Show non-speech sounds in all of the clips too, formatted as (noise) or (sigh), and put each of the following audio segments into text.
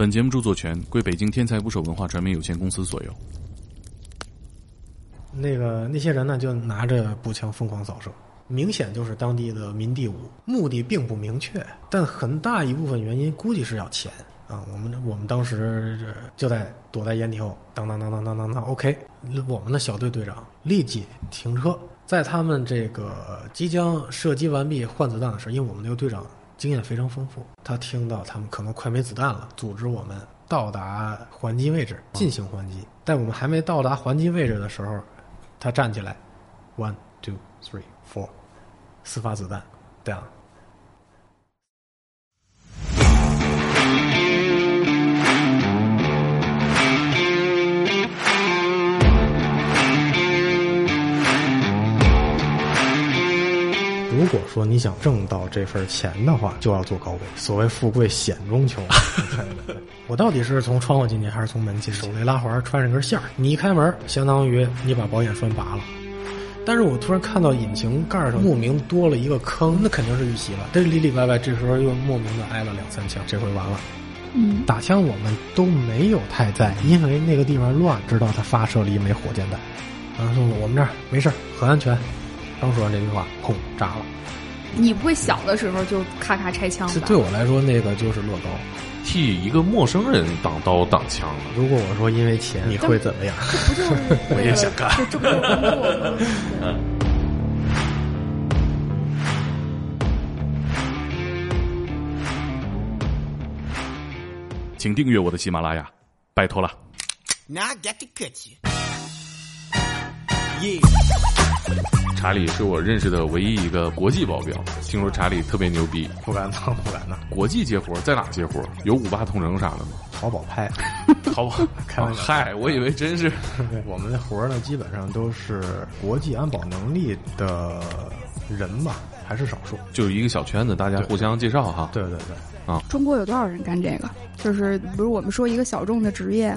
本节目著作权归北京天才捕手文化传媒有限公司所有。那个那些人呢，就拿着步枪疯狂扫射，明显就是当地的民地武，目的并不明确，但很大一部分原因估计是要钱啊。我们我们当时就在躲在掩体后，当当当当当当当，OK，我们的小队队长立即停车，在他们这个即将射击完毕换子弹的时候，因为我们那个队长经验非常丰富，他听到他们可能快没子弹了，组织我们到达还击位置进行还击。在我们还没到达还击位置的时候，他站起来，one two three four，四发子弹，down。如果说你想挣到这份钱的话，就要做高位。所谓富贵险中求。(laughs) 我到底是从窗户进去还是从门进？手雷拉环，穿上根线儿。你一开门，相当于你把保险栓拔了。但是我突然看到引擎盖上莫名多了一个坑，那肯定是遇袭了。这里里外外，这时候又莫名的挨了两三枪，这回完了。嗯，打枪我们都没有太在，因为那个地方乱，知道他发射了一枚火箭弹。然后说我们这儿没事很安全。刚说完这句话，砰，炸了。你不会小的时候就咔咔拆枪吧？这对我来说，那个就是乐高。替一个陌生人挡刀挡枪了如果我说因为钱，你会怎么样？这不就是 (laughs) 我也想干。(laughs) 请订阅我的喜马拉雅，拜托了。Now I got 查理是我认识的唯一一个国际保镖，听说查理特别牛逼，不敢当，不敢当。国际接活在哪接活？有五八同城啥的吗？淘宝拍，淘宝 (laughs) 开玩笑嗨，我以为真是我们的活呢，基本上都是国际安保能力的人吧，还是少数。就是一个小圈子，大家互相介绍哈。对对对，啊中国有多少人干这个？就是比如我们说一个小众的职业，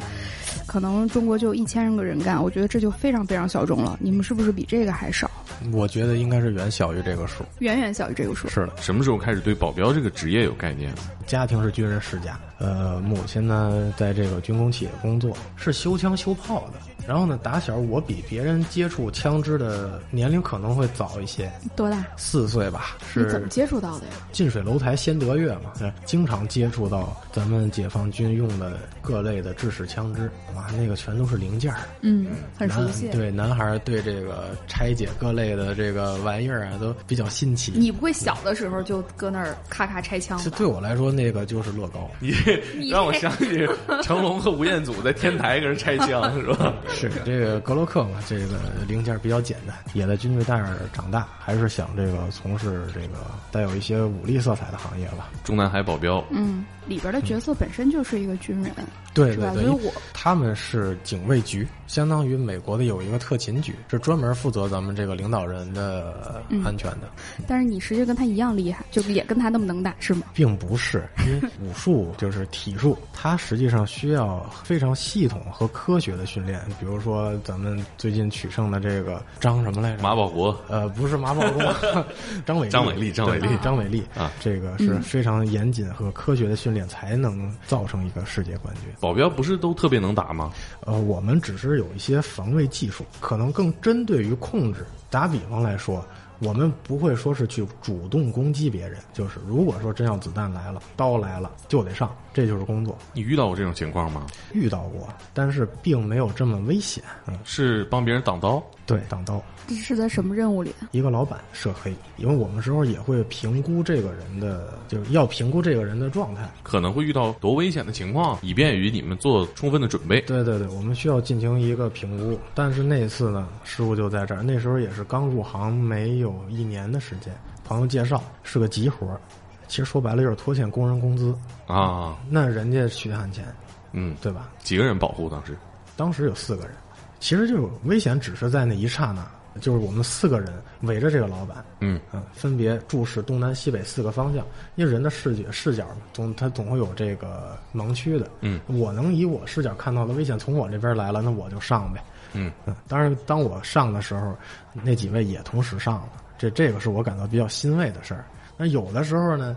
可能中国就一千个人干，我觉得这就非常非常小众了。你们是不是比这个还少？我觉得应该是远小于这个数。远远小于这个数。是的，什么时候开始对保镖这个职业有概念？家庭是军人世家，呃，母亲呢在这个军工企业工作，是修枪修炮的。然后呢，打小我比别人接触枪支的年龄可能会早一些，多大？四岁吧。是你怎么接触到的呀？近水楼台先得月嘛，经常接触到咱们解放军用的各类的制式枪支，哇，那个全都是零件儿。嗯，很熟悉。对男孩儿对这个拆解各类的这个玩意儿啊，都比较新奇。你不会小的时候就搁那儿咔咔拆枪吧？这对我来说，那个就是乐高。(laughs) 你 (laughs) 让我想起成龙和吴彦祖在天台跟人拆枪是吧？(laughs) 是这个格洛克嘛，这个零件比较简单，也在军队带儿长大，还是想这个从事这个带有一些武力色彩的行业吧。中南海保镖，嗯，里边的角色本身就是一个军人？对对对，所以我他们是警卫局，相当于美国的有一个特勤局，是专门负责咱们这个领导人的安全的，但是你实际跟他一样厉害，就也跟他那么能打，是吗？并不是因为武术就是体术，它实际上需要非常系统和科学的训练。比如说咱们最近取胜的这个张什么来着？马保国呃，不是马保国，(laughs) 张伟张伟丽张伟丽张伟丽啊，这个是非常严谨和科学的训练，才能造成一个世界冠军。保镖不是都特别能打吗？呃，我们只是有一些防卫技术，可能更针对于控制。打比方来说，我们不会说是去主动攻击别人，就是如果说真要子弹来了，刀来了就得上，这就是工作。你遇到过这种情况吗？遇到过，但是并没有这么危险。嗯，是帮别人挡刀？对，挡刀。这是在什么任务里？一个老板涉黑，因为我们时候也会评估这个人的，就是要评估这个人的状态。可能会遇到多危险的情况，以便于你们做充分的准备。对对对，我们需要进行一个评估。但是那次呢，失误就在这儿。那时候也是刚入行，没有一年的时间，朋友介绍是个急活儿，其实说白了就是拖欠工人工资。啊，那人家血汗钱，嗯，对吧？几个人保护当时？当时有四个人，其实就是危险只是在那一刹那，就是我们四个人围着这个老板，嗯。嗯，分别注视东南西北四个方向，因为人的视觉视角嘛，总他总会有这个盲区的，嗯，我能以我视角看到的危险从我这边来了，那我就上呗，嗯。嗯，当然当我上的时候，那几位也同时上了，这这个是我感到比较欣慰的事儿。那有的时候呢，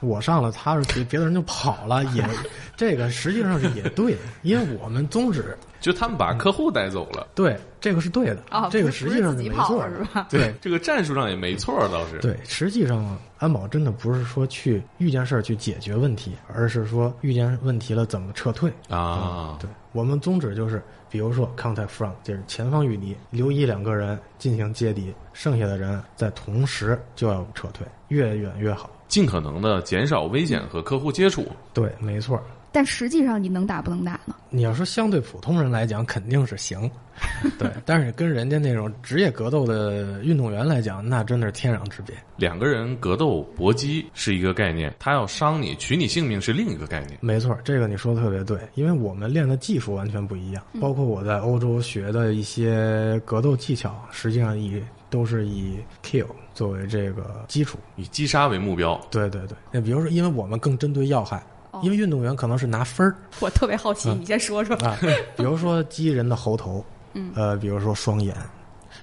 我上了，他是别别的人就跑了，也 (laughs) 这个实际上是也对，因为我们宗旨 (laughs) 就他们把客户带走了，对这个是对的，啊，这个实际上不是没错的，是吧？(laughs) 对这个战术上也没错，倒是。对，实际上安保真的不是说去遇见事儿去解决问题，而是说遇见问题了怎么撤退。啊，对我们宗旨就是，比如说 contact front，就是前方与敌，留一两个人进行接敌，剩下的人在同时就要撤退，越远越好。尽可能的减少危险和客户接触。对，没错。但实际上你能打不能打呢？你要说相对普通人来讲，肯定是行，(laughs) 对。但是跟人家那种职业格斗的运动员来讲，那真的是天壤之别。两个人格斗搏击是一个概念，他要伤你、取你性命是另一个概念。没错，这个你说的特别对，因为我们练的技术完全不一样，包括我在欧洲学的一些格斗技巧，实际上以都是以 kill 作为这个基础。以击杀为目标，对对对，那比如说，因为我们更针对要害，因为运动员可能是拿分儿。我特别好奇，你先说说。啊，比如说击人的喉头，(laughs) 嗯，呃，比如说双眼，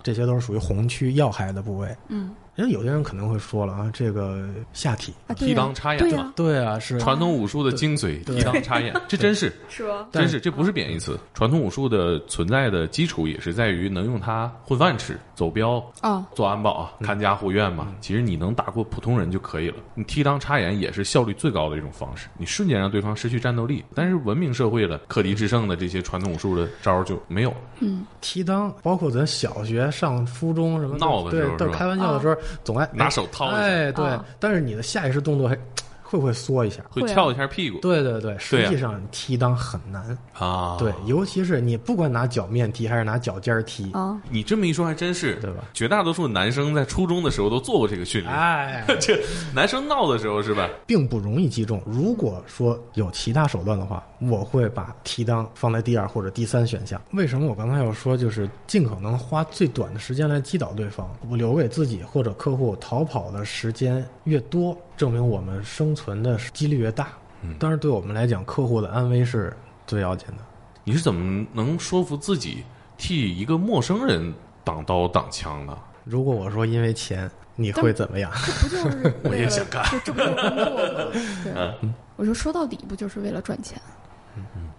这些都是属于红区要害的部位。嗯，因为有些人可能会说了啊，这个下体，提裆插眼对啊，是传统武术的精髓，对提裆插眼，这真是。(laughs) 是吧？真是，这不是贬义词。传统武术的存在的基础也是在于能用它混饭吃、走镖、啊，做安保啊、看家护院嘛。其实你能打过普通人就可以了。你踢裆插眼也是效率最高的一种方式，你瞬间让对方失去战斗力。但是文明社会了，克敌制胜的这些传统武术的招儿就没有。嗯踢裆，包括咱小学上初中什么闹的时候对，开玩笑的时候总爱拿手掏一下。哎，对啊，但是你的下意识动作还会不会缩一下？会翘一下屁股对对对，实际上踢裆很难，啊。对，尤其是你不管拿脚面踢还是拿脚尖儿踢，啊，你这么一说还真是，对吧？绝大多数男生在初中的时候都做过这个训练。哎，(laughs) 这男生闹的时候是吧？并不容易击中。如果说有其他手段的话，我会把踢裆放在第二或者第三选项。为什么我刚才要说，就是尽可能花最短的时间来击倒对方，我留给自己或者客户逃跑的时间越多，证明我们生存的几率越大。当然，对我们来讲，客户的安危是最要紧的。你是怎么能说服自己替一个陌生人挡刀挡枪呢？如果我说因为钱，你会怎么样？不就是我为了 (laughs) 也想干这这不就是工作吗？(laughs) 嗯对，我说说到底不就是为了赚钱，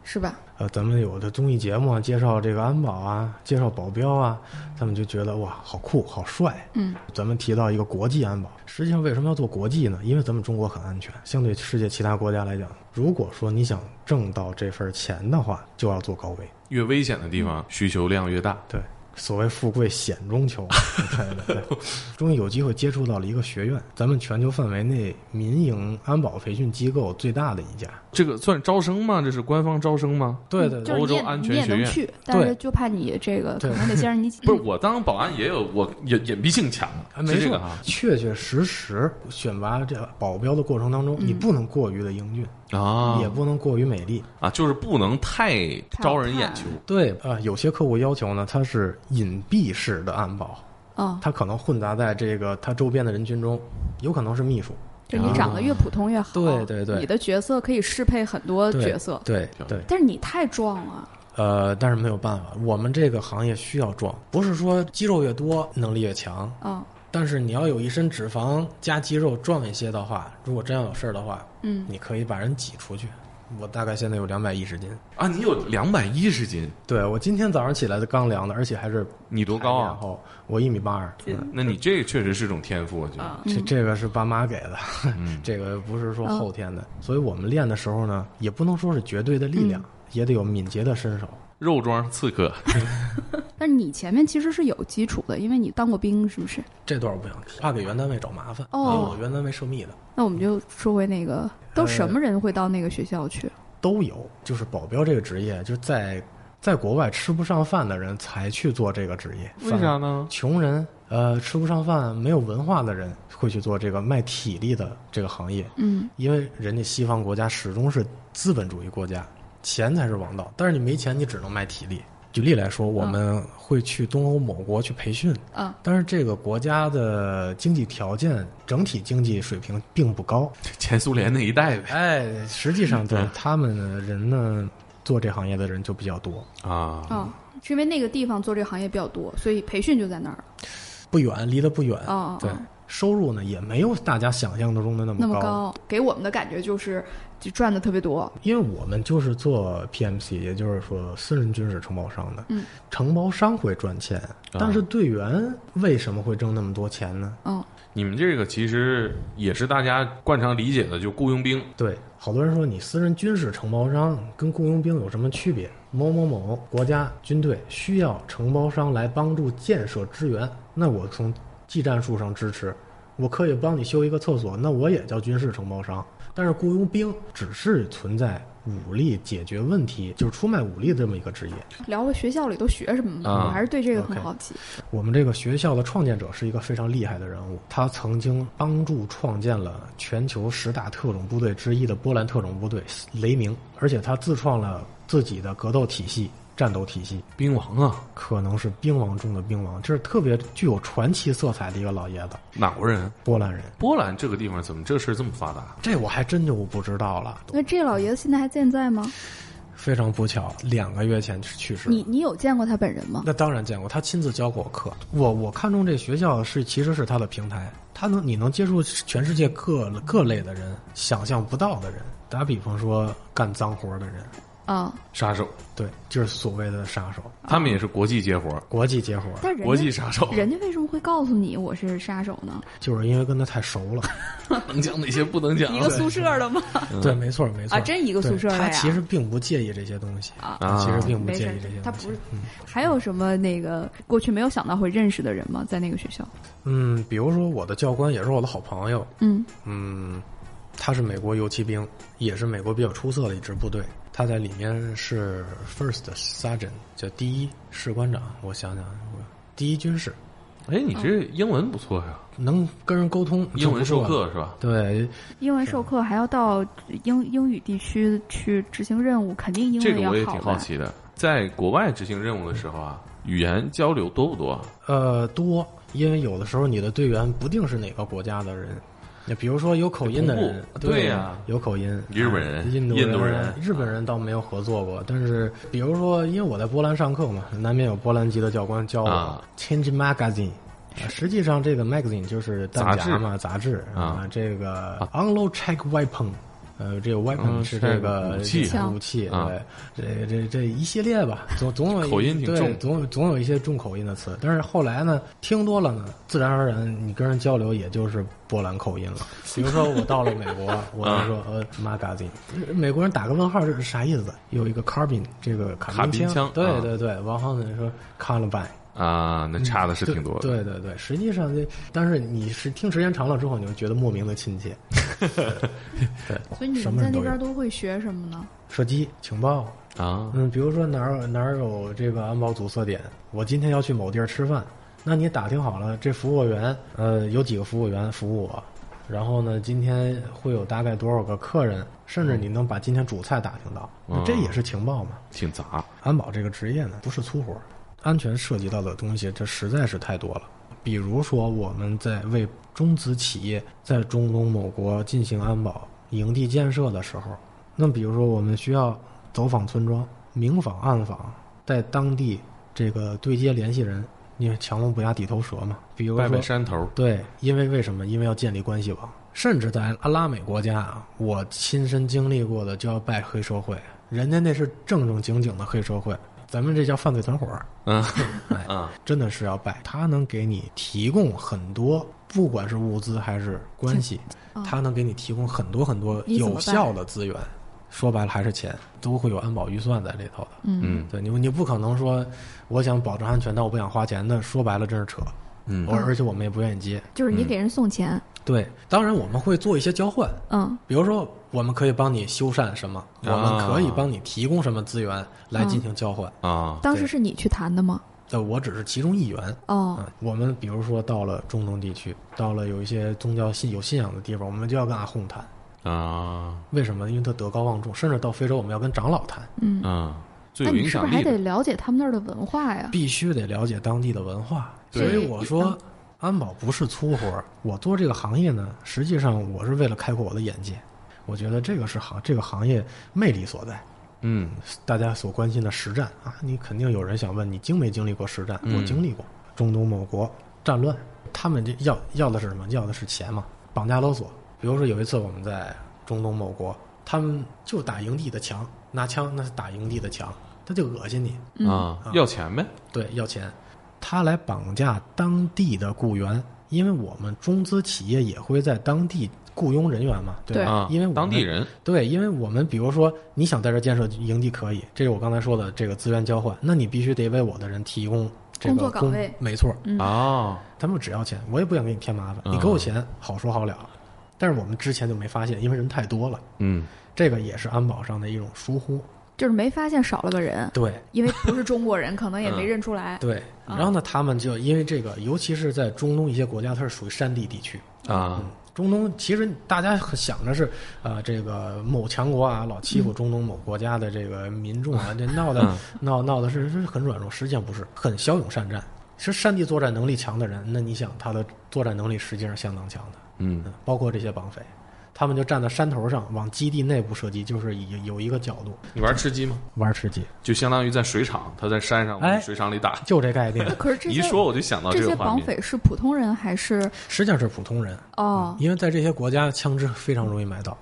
是吧？呃，咱们有的综艺节目啊，介绍这个安保啊，介绍保镖啊，他们就觉得哇，好酷，好帅。嗯，咱们提到一个国际安保，实际上为什么要做国际呢？因为咱们中国很安全，相对世界其他国家来讲，如果说你想挣到这份钱的话，就要做高危。越危险的地方，需求量越大。对，所谓富贵险中求。(laughs) 对对对，终于有机会接触到了一个学院，(laughs) 咱们全球范围内民营安保培训机构最大的一家。这个算招生吗？这是官方招生吗？对对对，就是欧洲安全学院去，但是对就怕你这个可对能得先让你不是，我当保安也有我隐隐蔽性强，啊，(laughs) 没错是这个哈，确确实实选拔这保镖的过程当中，你不能过于的英俊，啊也不能过于美丽。啊，就是不能太招人眼球。对啊、有些客户要求呢，它是隐蔽式的安保，啊，它可能混杂在这个它周边的人群中，有可能是秘书。就你长得越普通越好。对对对你的角色可以适配很多角色，对对，但是你太壮了。呃，但是没有办法，我们这个行业需要壮，不是说肌肉越多能力越强，啊，但是你要有一身脂肪加肌肉壮一些的话，如果真要有事儿的话，嗯，你可以把人挤出去。我大概现在有两百一十斤，啊，你有两百一十斤，对我今天早上起来的刚量的，而且还是你多高啊？然后我一米八二，嗯。那你这个确实是种天赋，我觉得。这这个是爸妈给的，嗯。(laughs) 这个不是说后天的，所以我们练的时候呢，也不能说是绝对的力量，也得有敏捷的身手。肉装刺客，(laughs) 但是你前面其实是有基础的，因为你当过兵，是不是？这段我不想提，怕给原单位找麻烦，哦我原单位涉密的那我们就说回那个，都呃什么人会到那个学校去？都有。就是保镖这个职业，就是在在国外吃不上饭的人才去做这个职业，为啥呢？穷人呃吃不上饭、没有文化的人会去做这个卖体力的这个行业，嗯，因为人家西方国家始终是资本主义国家，钱才是王道。但是你没钱，你只能卖体力。举例来说，我们会去东欧某国去培训，啊，但是这个国家的经济条件、整体经济水平并不高。(laughs) 前苏联那一代呗。哎，实际上对嗯他们的人呢，做这行业的人就比较多，啊，哦，是因为那个地方做这个行业比较多，所以培训就在那儿了。不远，离得不远。哦哦对哦，收入呢也没有大家想象中的那么高，给我们的感觉就是就赚的特别多。因为我们就是做 PMC，也就是说私人军事承包商的，嗯，承包商会赚钱，但是队员为什么会挣那么多钱呢？嗯，你们这个其实也是大家惯常理解的，就雇佣兵。对，好多人说你私人军事承包商跟雇佣兵有什么区别？某某某国家军队需要承包商来帮助建设支援，那我从技战术上支持，我可以帮你修一个厕所，那我也叫军事承包商。但是雇佣兵只是存在武力解决问题，就是出卖武力的这么一个职业。聊了学校里都学什么吧，啊我还是对这个很好奇。我们这个学校的创建者是一个非常厉害的人物，他曾经帮助创建了全球十大特种部队之一的波兰特种部队雷鸣，而且他自创了自己的格斗体系、战斗体系，兵王啊，可能是兵王中的兵王，这是特别具有传奇色彩的一个老爷子，哪国人？波兰人。波兰这个地方怎么这事儿这么发达？这我还真就不知道了，那这老爷子现在还健在吗？非常不巧，两个月前去世。你你有见过他本人吗？那当然见过，他亲自教过我课。我我看中这学校是其实是他的平台，他能你能接触全世界各各类的人，想象不到的人。打比方说干脏活的人，啊，杀手，对，就是所谓的杀手，他们也是国际接活，国际接活，国际杀手，人家为什么会告诉你我是杀手呢？就是因为跟他太熟了。(laughs) 能讲哪些不能讲一个宿舍的吗？对，没错没错啊真一个宿舍的呀他其实并不介意这些东西啊他其实并不介意这些，他东西。不是。还有什么那个过去没有想到会认识的人吗？在那个学校？嗯，比如说我的教官也是我的好朋友，嗯嗯，他是美国游骑兵，也是美国比较出色的一支部队。他在里面是 first sergeant，叫第一士官长。我想想，第一军士，哎，你这英文不错呀，能跟人沟通，英文授。课是吧？对，英文授课还要到英英语地区去执行任务，肯定英这文要好个我也挺好？奇的，在国外执行任务的时候啊，语言交流多不多？呃，多，因为有的时候你的队员不定是哪个国家的人。那比如说有口音的人对呀有口音，日本人印度印度人日本人倒没有合作过，但是比如说，因为我在波兰上课嘛，难免有波兰籍的教官教我、啊 Change Magazine。啊实际上，这个 magazine 就是杂志嘛，杂志啊这个 unload check weapon，呃，这个 weapon 嗯是这个武器武器，啊对，这这这一系列吧，总 (laughs) 总有一口音挺对重总有总有一些重口音的词。但是后来呢，听多了呢，自然而然你跟人交流也就是波兰口音了。(laughs) 比如说我到了美国，我就说呃 magazine，美国人打个问号这是啥意思？有一个 carbine 这个卡卡宾宾枪啊对对对，然后呢说 carbine。啊，那差的是挺多的。对对对，实际上这，但是你是听时间长了之后，你会觉得莫名的亲切。对，所以你们在那。边都会学什么呢？射击、情报，啊，嗯，比如说哪儿哪儿有这个安保阻塞点，我今天要去某地儿吃饭，那你打听好了，这服务员，呃，有几个服务员服务我，然后呢，今天会有大概多少个客人，甚至你能把今天主菜打听到，这也是情报嘛。挺杂。安保这个职业呢，不是粗活，安全涉及到的东西，这实在是太多了。比如说，我们在为中资企业在中东某国进行安保营地建设的时候，那比如说我们需要走访村庄、明访暗访，在当地这个对接联系人，因为强龙不压地头蛇嘛。比如说，拜拜山头，对，因为为什么？因为要建立关系网，甚至在阿拉美国家啊，我亲身经历过的就要拜黑社会，人家那是正正经经的黑社会，咱们这叫犯罪团伙儿，嗯哎，(laughs) 嗯真的是要拜，他能给你提供很多，不管是物资还是关系，他能给你提供很多很多有效的资源。说白了还是钱，都会有安保预算在里头的。嗯嗯对你，你不可能说我想保证安全，但我不想花钱那。说白了，真是扯。嗯而而且我们也不愿意接。就是你给人送钱，对，当然我们会做一些交换，嗯比如说我们可以帮你修缮什么，我啊们可以帮你提供什么资源来进行交换。啊，当时是你去谈的吗？呃，我只是其中一员。哦啊，我们比如说到了中东地区，到了有一些宗教信有信仰的地方，我们就要跟阿訇谈。啊为什么？因为他德高望重，甚至到非洲我们要跟长老谈，嗯，啊，最那有影你是不是还得。了解他们那儿的文化呀？必须得了解当地的文化。所以我说，安保不是粗活儿。我做这个行业呢，实际上我是为了开阔我的眼界。我觉得这个是行这个行业魅力所在。嗯大家所关心的实战啊，你肯定有人想问你经没经历过实战？嗯我经历过中东某国战乱，他们这要要的是什么？要的是钱嘛，绑架勒索。比如说有一次我们在中东某国，他们就打营地的墙，拿枪那是打营地的墙，他就恶心你，嗯啊，要钱呗。对，要钱。他来绑架当地的雇员，因为我们中资企业也会在当地雇佣人员嘛，对吧？啊，因为当地人。对，因为我们比如说你想在这建设营地可以，这是我刚才说的这个资源交换，那你必须得为我的人提供这个工作岗位。没错，嗯。哦，他们只要钱，我也不想给你添麻烦，嗯你给我钱好说好了。但是我们之前就没发现，因为人太多了，嗯，这个也是安保上的一种疏忽。就是没发现少了个人，对。因为不是中国人，可能也没嗯。认出来。对，啊然后呢，他们就因为这个，尤其是在中东一些国家，它是属于山地地区。啊。嗯，中东其实大家想着是，呃，这个某强国啊，老欺负中东某国家的这个民众啊，这闹的、嗯。闹闹的是是很软弱，实际上不是，很骁勇善战。是山地作战能力强的人，那你想他的作战能力实际上相当强的，嗯。嗯，包括这些绑匪，他们就站在山头上往基地内部射击，就是有有一个角度你玩吃鸡吗？玩吃鸡，就相当于在水厂，他在山上哎往水厂里打。就这概念。可是这些你一说我就想到这些绑。匪是普通人还是实际上是普通人，哦？因为在这些国家枪支非常容易买到，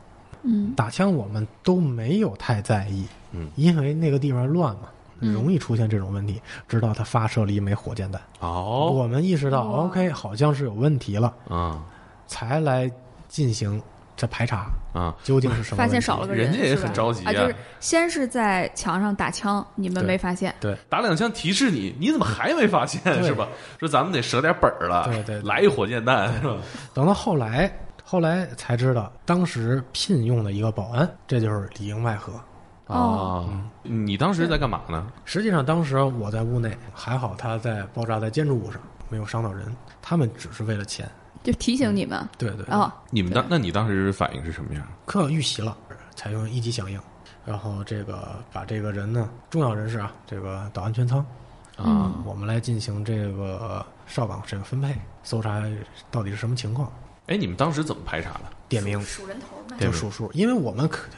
嗯打枪我们都没有太在意，嗯，因为那个地方乱嘛，嗯容易出现这种问题。直到他发射了一枚火箭弹，哦，我们意识到 OK 好像是有问题了，啊才来进行这排查，啊，究竟是什么？发现少了个人，人家也很着急啊，就是先是在墙上打枪，你们没发现，对打两枪提示你，你怎么还没发现是吧？说咱们得舍点本儿了，对对对来一火箭弹是吧？等到后来，后来才知道，当时聘用的一个保安，这就是里应外合。哦啊，你当时在干嘛呢？实际上，当时我在屋内，还好他在爆炸在建筑物上，没有伤到人。他们只是为了钱。就提醒你们。对对，哦，你们当那你当时反应是什么样？可遇袭了，采用一级响应，然后这个把这个人呢，重要人士啊，这个到安全舱啊，我们来进行这个哨岗这个分配，搜查到底是什么情况，哎，你们当时怎么排查的？点名。数人头就数数，因为我们可，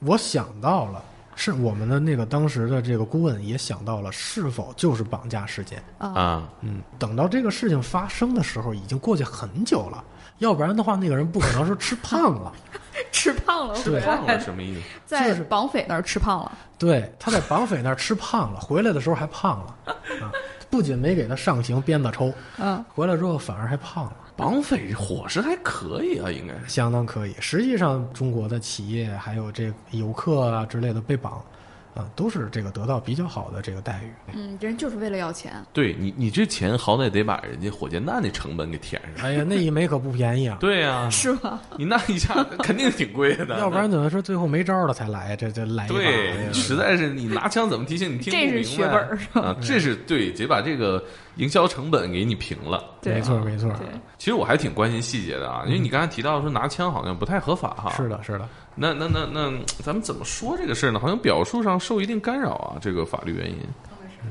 我想到了。是我们的那个当时的这个顾问也想到了，是否就是绑架事件？啊，啊，嗯，等到这个事情发生的时候，已经过去很久了，要不然的话，那个人不可能说吃胖了。(laughs) 吃胖了，吃胖了什么意思？在就是绑匪那儿吃胖了，对，他在绑匪那儿吃胖了，回来的时候还胖了，(laughs) 啊，不仅没给他上刑鞭子抽，嗯，回来之后反而还胖了，绑匪伙食还可以啊，应该。相当可以。实际上，中国的企业还有这游客啊之类的被绑，啊，都是这个得到比较好的这个待遇。嗯，人就是为了要钱，对你，你这钱好歹得把人家火箭弹的成本给填上。哎呀，那一枚可不便宜啊，对呀、(laughs) 是吧？你那一下 (laughs) 肯定挺贵的，要不然怎么说最后没招了才来？这这来一把哎对，呀实在是你拿枪怎么提醒你听不这是明血白本儿是吧？啊，这是对，得把这个营销成本给你平了。对没错没错，对，其实我还挺关心细节的啊，因为你刚才提到说拿枪好像不太合法哈。是的，是的。那那那那，咱们怎么说这个事儿呢？好像表述上受一定干扰啊，这个法律原因。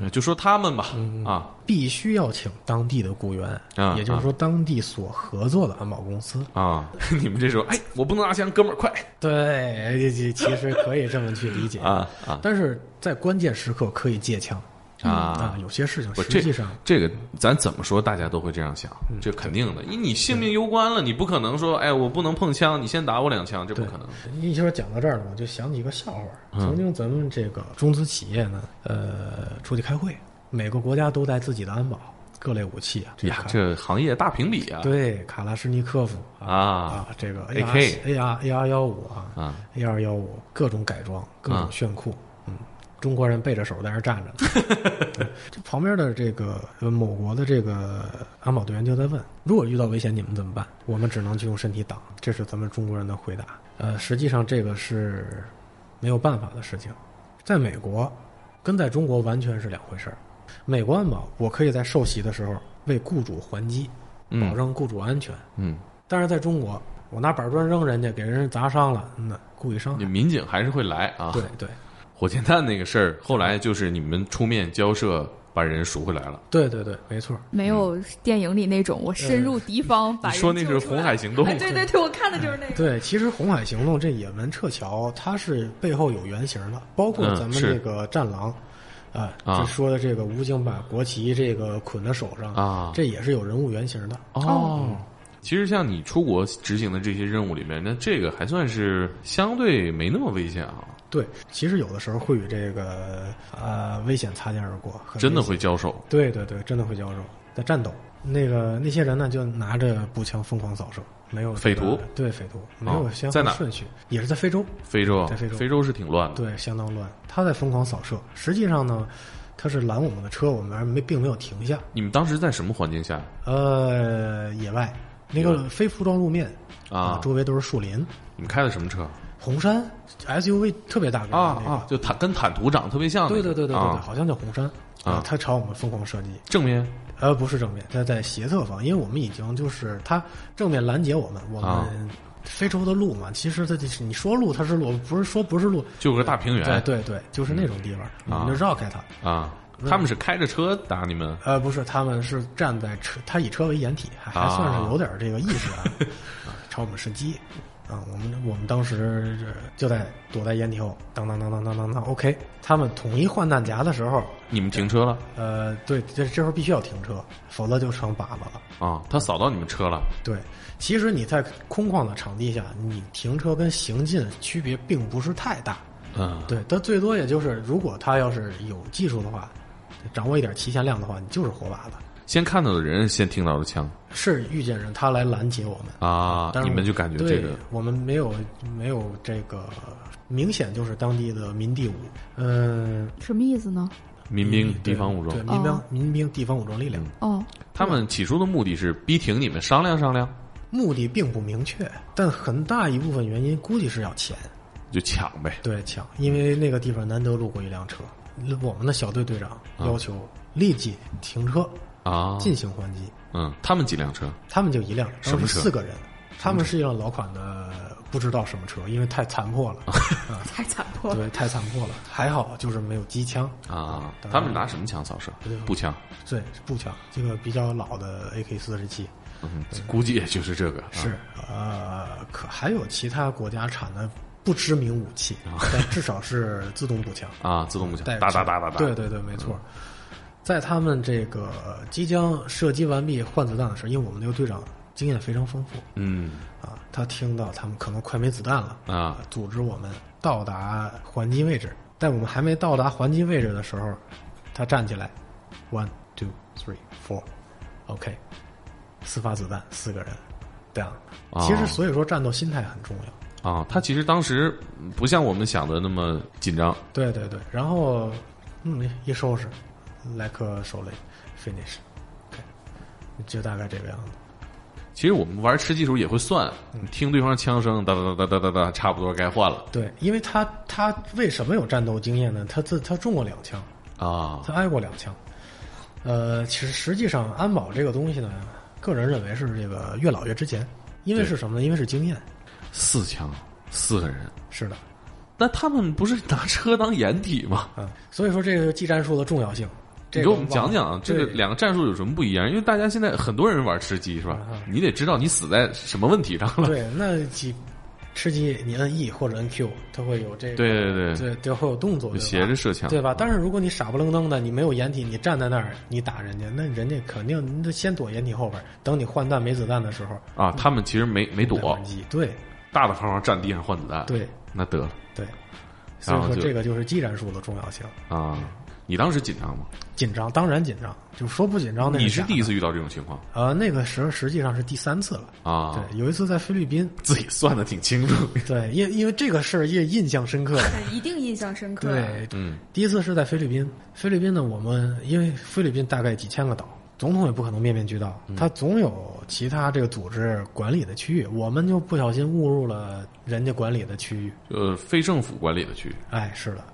呃就说他们吧，啊必须要请当地的雇员，啊也就是说当地所合作的安保公司。啊，(laughs) 你们这时候，哎，我不能拿枪，哥们儿快对，其其实可以这么去理解，啊啊但是在关键时刻可以借枪啊啊！。有些事情实际上这个咱怎么说，大家都会这样想，嗯这肯定的，因为你性命攸关了，你不可能说，哎，我不能碰枪，你先打我两枪，这不可能。一说讲到这儿了，我就想起一个笑话。嗯曾经咱们这个中资企业呢，呃，出去开会，每个国家都带自己的安保各类武器啊。呀，这行业大评比啊！对卡拉什尼科夫啊啊，这个 AK A R A R 幺五啊啊，A R 幺五各种改装，各种啊炫酷，嗯，中国人背着手在那儿站着呢。嗯 (laughs) 这旁边的这个呃某国的这个安保队员就在问：如果遇到危险，你们怎么办？我们只能去用身体挡，这是咱们中国人的回答。呃，实际上这个是没有办法的事情，在美国跟在中国完全是两回事儿。美国安保，我可以在受袭的时候为雇主还击，保嗯证雇主安全。嗯，但是在中国，我拿板砖扔人家，给人砸伤了，那故意伤害。你民警还是会来啊。对对火箭弹那个事儿，后来就是你们出面交涉，把人赎回来了。对对对，没错。没有电影里那种我深入敌方把人你说那是红海行动哎对对对，我看的就是那个。对，其实红海行动这也门撤侨，它是背后有原型的，包括嗯咱们这个战狼，啊，啊这说的这个武警把国旗这个捆在手上啊这也是有人物原型的。哦。其实像你出国执行的这些任务里面，那这个还算是相对没那么危险啊，对，其实有的时候会与这个呃危险擦肩而过，真的会交手。对对对，真的会交手，在战斗。那个那些人呢，就拿着步枪疯狂扫射，没有、这个匪徒对匪徒没有先在哪后顺序，也是在非洲，非洲啊，在非洲非洲是挺乱的。对，相当乱。他在疯狂扫射，实际上呢，他是拦我们的车，我们而没并没有停下。你们当时在什么环境下呃，野外那个非铺装路面啊周围都是树林，你们开的什么车红山 SUV 特别大个啊的那个啊？就坦跟坦途长得特别像那对个。对对对对对，啊好像叫红山啊他朝我们疯狂射击。正面呃，不是正面，它在斜侧方，因为我们已经就是它正面拦截我们，我啊们非洲的路嘛，其实它就是你说路它是路，不是说不是路，就个大平原对对对，就是那种地方，我们就绕开它。啊。他们是开着车打你们呃，不是，他们是站在车，他以车为掩体，还还算是有点这个意识啊，(laughs) 啊，朝我们射击。啊，我们我们当时就在躲在掩体后，当当当当当当当，OK。他们统一换弹夹的时候，你们停车了呃，对，这这时候必须要停车，否则就成靶子了。啊？他扫到你们车了对，其实你在空旷的场地下，你停车跟行进区别并不是太大。嗯，对，它最多也就是，如果他要是有技术的话，掌握一点提前量的话，你就是活靶子。先看到的人先听到的枪。是遇见人，他来拦截我们，啊，但是你们就感觉这个我们没有没有这个明显就是当地的民地武，嗯、什么意思呢？民兵地方武装。对，民兵哦民兵地方武装力量，哦，他们起初的目的是逼停你们商量商量，目的并不明确，但很大一部分原因估计是要钱。就抢呗。对，抢，因为那个地方难得路过一辆车，我们的小队队长要求立即停车啊，进行还击，嗯，他们几辆车？他们就一辆，当什么车？四个人，他们是一辆老款的不知道什么车，因为太残破了，(laughs) 太残破了。对，太残破了，还好就是没有机枪。啊？他们拿什么枪扫射？步枪，对，步枪，这个比较老的 AK 四十七。嗯，估计也就是这个。啊。是，呃，可还有其他国家产的不知名武器，但至少是自动步枪。(laughs) 啊，自动步枪，哒哒哒哒哒。对对对，没错。在他们这个即将射击完毕换子弹的时候，因为我们那个队长经验非常丰富嗯啊，他听到他们可能快没子弹了啊，组织我们到达还击位置。在我们还没到达还击位置的时候，他站起来，one two three four，OK，、四发子弹，四个人，这样。哦其实所以说战斗心态很重要。啊，他其实当时不像我们想的那么紧张。对对对，然后嗯一收拾，来颗手雷，finish，OK，、就大概这个样子。其实我们玩吃鸡时候也会算，听对方枪声，哒哒哒哒哒哒哒，差不多该换了对，因为他他为什么有战斗经验呢？他自他中过两枪，啊他挨过两枪。呃，其实实际上安保这个东西呢，个人认为是这个越老越值钱，因为是什么呢？因为是经验。四枪，四个人。是的，那他们不是拿车当掩体吗？啊，所以说这个技战术的重要性。这个你给我们讲讲这个两个战术有什么不一样？因为大家现在很多人玩吃鸡是吧啊？你得知道你死在什么问题上了。对，那几吃鸡你摁 E 或者摁 Q，它会有这个对对对对就会有动作，斜着射枪，对吧？但是如果你傻不愣登的，你没有掩体，你站在那儿，你打人家，那人家肯定你得先躲掩体后边，等你换弹没子弹的时候啊，他们其实没没躲。对大大方方站地上换子弹。，对那得了对，所以说这个就是技战术的重要性。啊！你当时紧张吗？紧张当然紧张，就说不紧张那你是第一次遇到这种情况呃，那个时候实际上是第三次了。啊？对，有一次在菲律宾，自己算的挺清楚。对，因因为这个事儿也印象深刻了。(laughs) 一定印象深刻。对，嗯第一次是在菲律宾，菲律宾呢，我们因为菲律宾大概几千个岛，总统也不可能面面俱到，他总有其他这个组织管理的区域，我们就不小心误入了人家管理的区域。呃，非政府管理的区域哎，是的，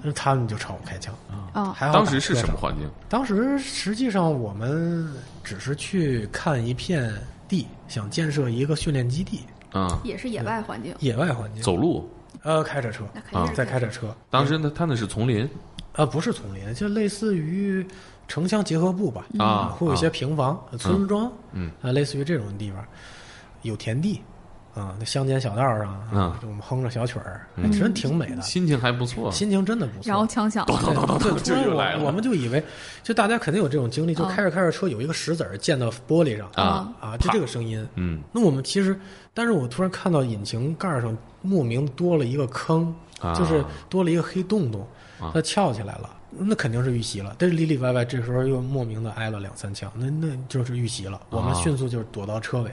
那他们就朝我开枪。啊，还好当时是？什么环境？当时实际上我们只是去看一片地，想建设一个训练基地，啊，也是野外环境。野外环境。走路。呃，开着车，那肯定是再开着车。当时呢，他那是丛林呃，不是丛林，就类似于城乡结合部吧，啊会有一些平房、村庄，嗯。啊，类似于这种地方，有田地，啊，那乡间小道上，嗯。啊，就我们哼着小曲儿，还真挺美的，心情还不错。心情真的不错。然后枪响。了，对，对突就又来了。然我我们就以为，就大家肯定有这种经历，就啊开着开着车有一个石子儿溅到玻璃上啊。啊，就这个声音。嗯。那我们其实，但是我突然看到引擎盖上莫名多了一个坑，啊。就是多了一个黑洞洞啊，它翘起来了，那肯定是遇袭了。但是里里外外这时候又莫名的挨了两三枪，那那就是遇袭了。我们啊迅速就是躲到车尾，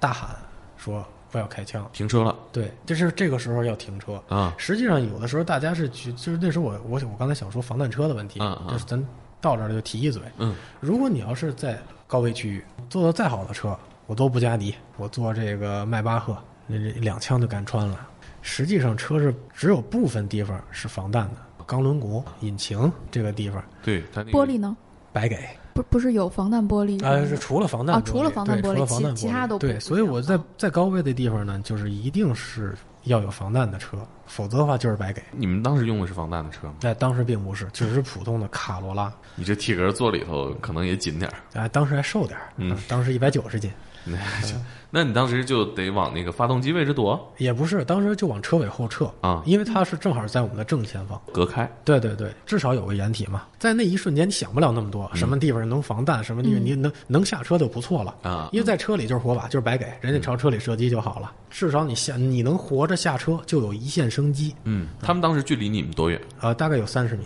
大喊说不要开枪。停车了对，就是这个时候要停车。啊实际上有的时候大家是去，就是那时候我我我刚才想说防弹车的问题，嗯嗯就是咱到这儿了就提一嘴。嗯如果你要是在高危区域坐的再好的车，我坐布加迪，我坐这个迈巴赫，那这两枪就干穿了。实际上车是只有部分地方是防弹的，钢轮毂、引擎这个地方对，它那个玻璃呢？白给。不不是有防弹玻璃啊，是除了防弹玻璃啊除了防弹玻璃除了防弹其其他都不对，所以我在在高位的地方呢，就是一定是要有防弹的车，否则的话就是白给。你们当时用的是防弹的车吗？哎，当时并不是，只是普通的卡罗拉，你这体格坐里头可能也紧点儿。哎，当时还瘦点儿，嗯啊当时一百九十斤，那就那你当时就得往那个发动机位置躲，也不是，当时就往车尾后撤啊因为它是正好在我们的正前方。隔开。对对对，至少有个掩体嘛。在那一瞬间，你想不了那么多，什么地方能防弹，什么地方你能能下车就不错了啊因为在车里就是火把，就是白给，人家朝车里射击就好了。至少你下你能活着下车，就有一线生机。嗯，他们当时距离你们多远？呃，大概有三十米，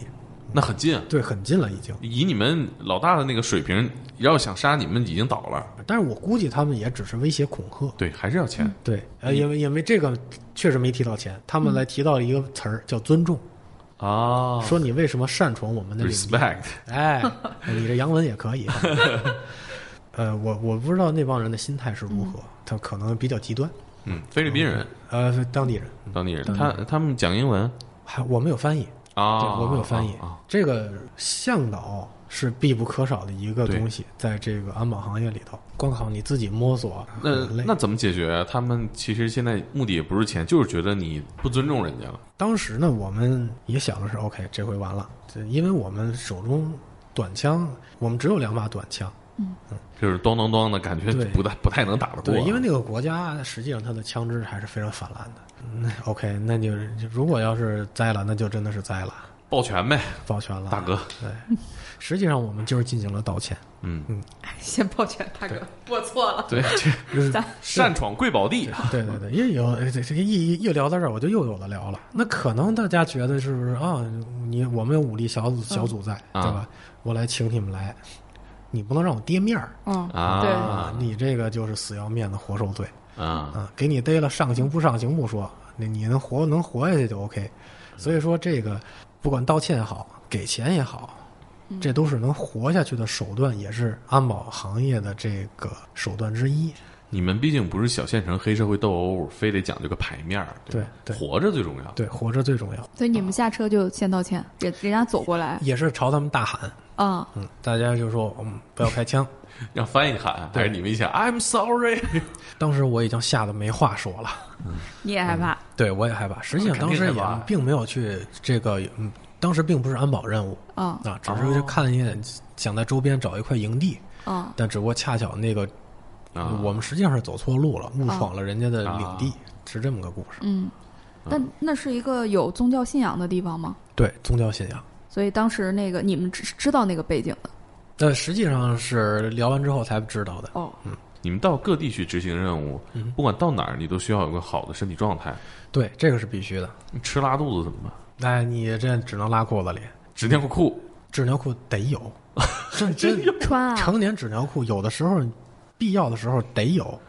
那很近啊。对，很近了已经。以你们老大的那个水平，要想杀你们已经倒了。但是我估计他们也只是威胁恐吓。对，还是要钱。对，呃，因为因为这个确实没提到钱，他们来提到一个词儿叫尊重，啊说你为什么擅闯我们的领地？，respect。哎，你这洋文也可以。(laughs) 呃，我我不知道那帮人的心态是如何，他可能比较极端。嗯，菲律宾人，呃，当地人，当地人，他他们讲英文还我们有翻译，啊，对，我们有翻译。啊。这个向导是必不可少的一个东西，在这个安保行业里头，光靠你自己摸索那。那怎么解决啊？他们其实现在目的也不是钱，就是觉得你不尊重人家了。当时呢，我们也想的是，OK，这回完了，因为我们手中短枪，我们只有两把短枪。就是咚咚咚的感觉对不太不太能打得过。对，因为那个国家实际上它的枪支还是非常泛滥的。那，OK，那就如果要是栽了，那就真的是栽了，抱拳呗，抱拳了，大哥。对，实际上我们就是进行了道歉。嗯嗯，先抱歉，大哥，我错了。对，这咱擅闯贵宝地，对对对，因为有这这个一一聊到这儿，我就又有了聊了。那可能大家觉得是不是啊？你我们有武力小组小组在，啊对吧？我来请你们来，你不能让我跌面儿嗯，啊对，啊！你这个就是死要面子活受罪啊，啊！给你逮了，上刑不上刑不说，你你能活能活下去就 OK。所以说这个不管道歉也好，给钱也好，这都是能活下去的手段，也是安保行业的这个手段之一。你们毕竟不是小县城黑社会斗殴，非得讲究个牌面儿，对对活着最重要。对，活着最重要。所以你们下车就先道歉，人人家走过来，也是朝他们大喊，啊，嗯，大家就说嗯不要开枪。(laughs) 让翻译喊，还是你们一想 I'm sorry？(laughs) 当时我已经吓得没话说了，你也害怕，对我也害怕。实际上当时也并没有去这个，嗯，当时并不是安保任务啊啊，只是就看一眼，想在周边找一块营地，啊，但只不过恰巧那个啊，我们实际上是走错路了，误闯了人家的领地，是这么个故事。嗯，但那是一个有宗教信仰的地方吗？对，宗教信仰。所以当时那个你们知知道那个背景的？那实际上是聊完之后才知道的。哦，嗯。你们到各地去执行任务，嗯不管到哪儿，你都需要有个好的身体状态。对，这个是必须的。你吃拉肚子怎么办？哎，你这只能拉裤子里，纸尿裤纸尿裤得有，(laughs) 真真穿啊，成年纸尿裤有的时候必要的时候得有，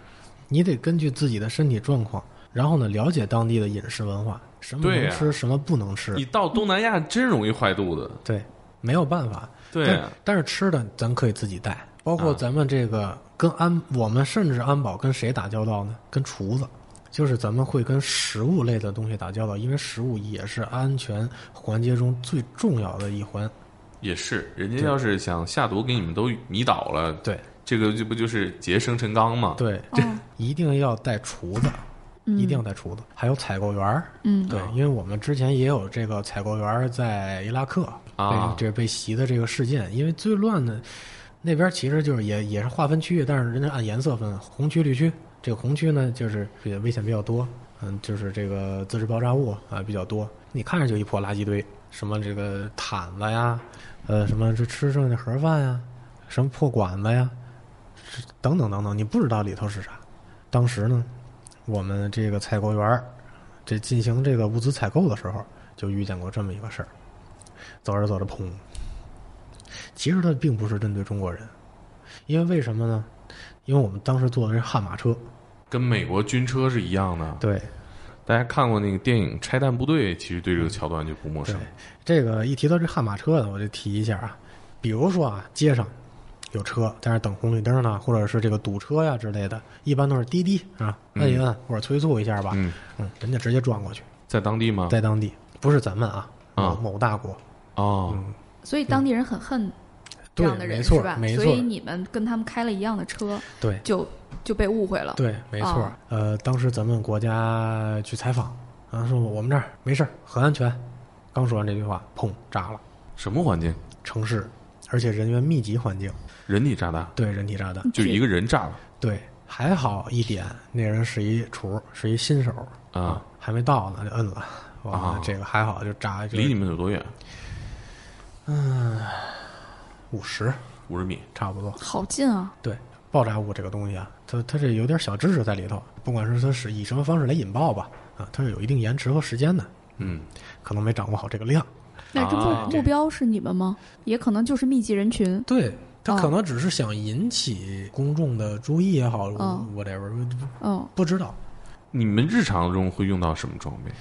你得根据自己的身体状况，然后呢了解当地的饮食文化，什么能吃，什么不能吃你。到东南亚真容易坏肚子。对，没有办法。对啊，但是吃的咱可以自己带，包括啊咱们这个跟安，我们甚至安保跟谁打交道呢？跟厨子。就是咱们会跟食物类的东西打交道，因为食物也是安全环节中最重要的一环。也是，人家要是想下毒给你们都迷倒了，对这个这不就是劫生辰纲吗？对，哦一定要带厨子，一定要带厨子，还有采购员儿。嗯对，因为我们之前也有这个采购员儿在伊拉克啊被这被袭的这个事件，因为最乱的那边其实就是也也是划分区域，但是人家按颜色分，红区、绿区这个红区呢，就是比较危险比较多，嗯，就是这个自制爆炸物啊比较多。你看着就一破垃圾堆，什么这个毯子呀，呃，什么这吃剩下的盒饭呀，什么破管子呀，是等等等等，你不知道里头是啥。当时呢，我们这个采购员儿这进行这个物资采购的时候，就遇见过这么一个事儿。走着走着，砰！其实它并不是针对中国人，因为为什么呢？因为我们当时坐的是悍马车，跟美国军车是一样的。对大家看过那个电影《拆弹部队》，其实对这个桥段就不陌对生。，这个一提到这悍马车呢，我就提一下啊，比如说啊，街上有车在那等红绿灯呢，或者是这个堵车呀之类的，一般都是滴滴啊，摁一摁或者催促一下吧，嗯，嗯，人家直接撞过去，在当地吗？在当地不是咱们啊，啊某某大国，哦，所以当地人很恨这对样的人没错是吧？没错所以你们跟他们开了一样的车，对就就被误会了。对，没错。啊呃，当时咱们国家去采访，啊，说我们这儿没事儿，很安全。刚说完这句话，砰，炸了，什么环境？城市，而且人员密集环境，人体炸弹，对，人体炸弹，就一个人炸了对，还好一点，那人是一厨，是一新手啊！还没到呢就摁了，哇，啊这个还好，就炸就离你们有多远？嗯五十五十米。差不多。好近啊！对，爆炸物这个东西啊，它它这有点小知识在里头，不管是它是以什么方式来引爆吧，啊，它是有一定延迟和时间的，嗯，可能没掌握好这个量。那这目、啊目标是你们吗？也可能就是密集人群。对，他哦可能只是想引起公众的注意也好、嗯 w h a t e v e r 嗯，不知道，你们日常中会用到什么装备？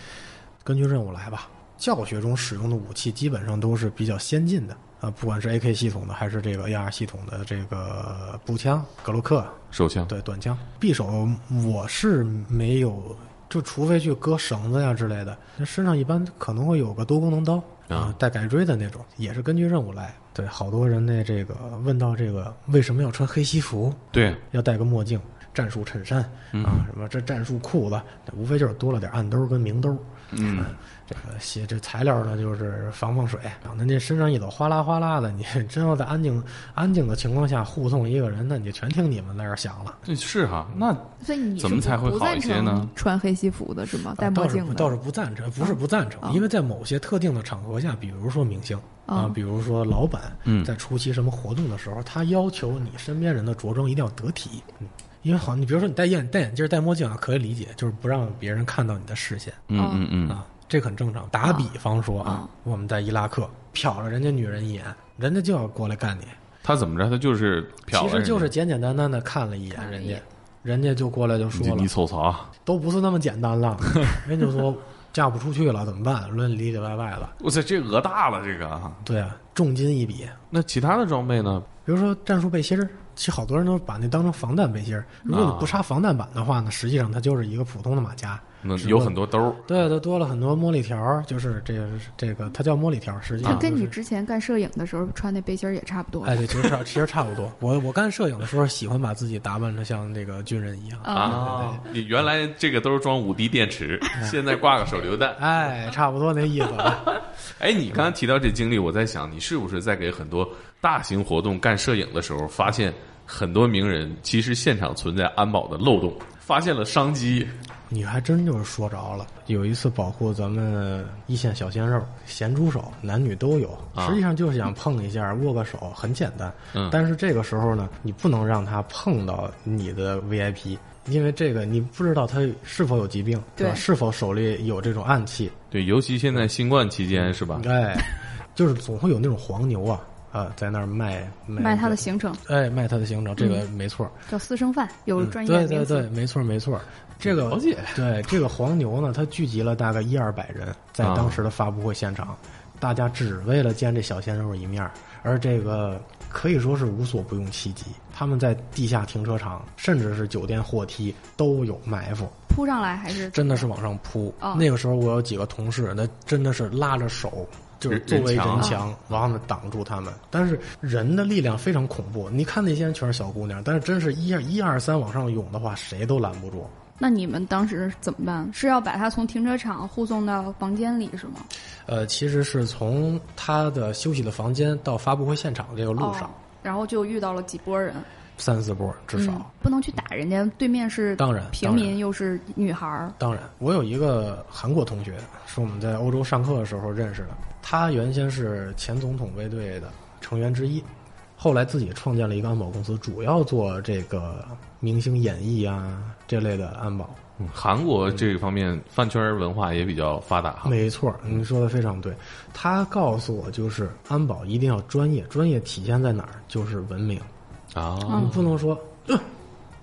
根据任务来吧。教学中使用的武器基本上都是比较先进的啊，不管是 AK 系统的还是这个 AR 系统的这个步枪、格洛克，手枪。对短枪、匕首，我是没有，就除非去割绳子呀之类的，那身上一般可能会有个多功能刀啊带改锥的那种，也是根据任务来。对，好多人呢，这个问到这个为什么要穿黑西服，对，要戴个墨镜、战术衬衫嗯啊，什么这战术裤子，无非就是多了点暗兜跟明兜。嗯，(laughs) 这个写这材料呢，就是防防水，啊，那这身上一抖哗啦哗啦的，你 (laughs) 真要在安静安静的情况下护送一个人，那你就全听你们在这儿响了。这是哈。那所以你怎么才会好一些呢穿黑西服的是吗？戴啊墨镜的倒是不倒是不赞成，不是不赞成，啊因为在某些特定的场合下，比如说明星啊啊，比如说老板，嗯在出席什么活动的时候，他要求你身边人的着装一定要得体。嗯，因为好，你比如说你戴眼戴眼镜、戴墨镜啊，可以理解，就是不让别人看到你的视线嗯嗯嗯，啊，这很正常。打比方说啊啊，我们在伊拉克瞟了人家女人一眼，人家就要过来干你，他怎么着？他就是瞟其实就是简简单单的看了一眼人家人家就过来就说了你你，瞅啥？都不是那么简单了，(laughs) 人家就说嫁不出去了怎么办？论里里外外了。哇塞，这额大了，这个啊。对啊，重金一笔。那其他的装备呢？比如说战术背心儿，其实好多人都把那当成防弹背心儿。如果你不插防弹板的话呢，实际上它就是一个普通的马甲。那有很多兜儿。对，它多了很多茉莉条儿，就是这个这个，它叫茉莉条儿，实际上、就是、跟你之前干摄影的时候穿那背心儿也差不多。哎，对，其实差其实差不多。我我干摄影的时候，喜欢把自己打扮的像这个军人一样。啊，你原来这个都是装五 D 电池，现在挂个手榴弹。哎，差不多那意思吧。哎，你刚刚提到这经历，我在想，你是不是在给很多大型活动干摄影的时候，发现很多名人其实现场存在安保的漏洞，发现了商机？你还真就是说着了。有一次保护咱们一线小鲜肉、咸猪手，男女都有，啊实际上就是想碰一下、握个手，很简单。嗯但是这个时候呢，你不能让他碰到你的 VIP，因为这个你不知道他是否有疾病，对吧？是否手里有这种暗器，对，尤其现在新冠期间，是吧？哎，就是总会有那种黄牛啊啊，在那儿卖卖卖他的行程哎，卖他的行程，这个没错。叫私生饭，有专业嗯对对。对，没错没错。这个了解对这个黄牛呢，他聚集了大概一二百人，在啊当时的发布会现场，大家只为了见这小鲜肉一面，而这个可以说是无所不用其极。他们在地下停车场，甚至是酒店货梯都有埋伏，扑上来还是真的是往上扑。哦那个时候我有几个同事，那真的是拉着手。就是人作为人墙往那挡住他们。但是人的力量非常恐怖，你看那些人全是小姑娘，但是真是一二一二三往上涌的话，谁都拦不住。那你们当时怎么办？是要把他从停车场护送到房间里是吗？呃，其实是从他的休息的房间到发布会现场这个路上，哦然后就遇到了几波人。三四波至少。嗯不能去打人家，对面是当然平民又是女孩儿，当然，我有一个韩国同学，是我们在欧洲上课的时候认识的。他原先是前总统卫队的成员之一，后来自己创建了一个安保公司，主要做这个明星演艺啊这类的安保。嗯韩国这个方面饭圈文化也比较发达哈。没错，你说的非常对。他告诉我，就是安保一定要专业，专业体现在哪儿？就是文明。啊，你不能说，呃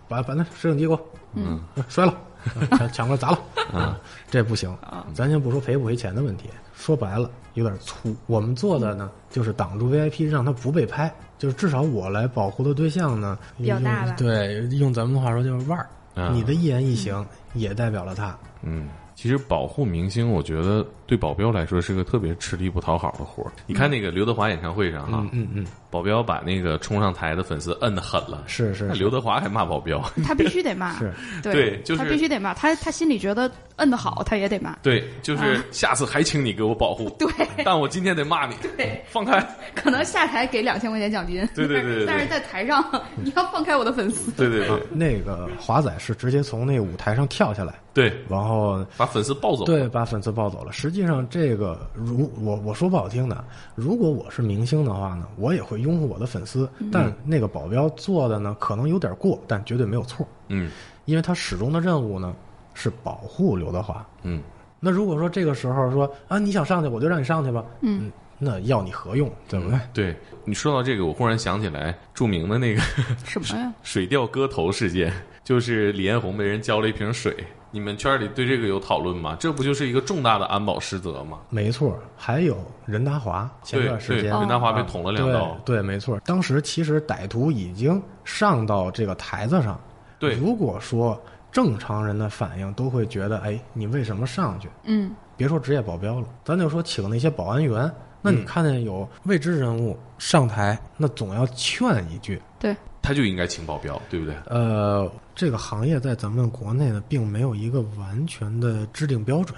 把把那摄影机给我，嗯，呃摔了，呃抢抢过来砸了，啊，(laughs) 这不行。咱先不说赔不赔钱的问题，说白了有点粗。我们做的呢，就是挡住 VIP，让他不被拍，就是至少我来保护的对象呢，比较大对，用咱们的话说就是腕儿。啊你的一言一行也代表了他。嗯，其实保护明星，我觉得对保镖来说是个特别吃力不讨好的活儿。你看那个刘德华演唱会上哈，嗯嗯嗯，保镖把那个冲上台的粉丝摁的狠了，是是刘德华还骂保镖，他必须得骂，(laughs) 是。对对就是他必须得骂，他他心里觉得摁的好，他也得骂，对，就是下次还请你给我保护，对但我今天得骂你，对，放开，可能下台给两千块钱奖金，对对对对对但是在台上你要放开我的粉丝，对对对那个华仔是直接从那舞台上跳下来，对，然后把粉丝抱走，对，把粉丝抱走了。实际上，这个如我我说不好听的，如果我是明星的话呢，我也会拥护我的粉丝。但那个保镖做的呢，可能有点过，但绝对没有错，嗯因为他始终的任务呢是保护刘德华。嗯，那如果说这个时候说啊，你想上去，我就让你上去吧，嗯，那要你何用，对不对？对你说到这个，我忽然想起来著名的那个什么呀？(laughs) 水调歌头事件，就是李彦宏被人浇了一瓶水。你们圈里对这个有讨论吗？这不就是一个重大的安保失责吗？没错，还有任达华前段时间任达华被捅了两刀。对，对，没错。当时其实歹徒已经上到这个台子上。对如果说正常人的反应都会觉得，哎，你为什么上去？嗯，别说职业保镖了，咱就说请那些保安员，那你看见有未知人物上台，那总要劝一句。对，他就应该请保镖，对不对？呃，这个行业在咱们国内呢，并没有一个完全的制定标准。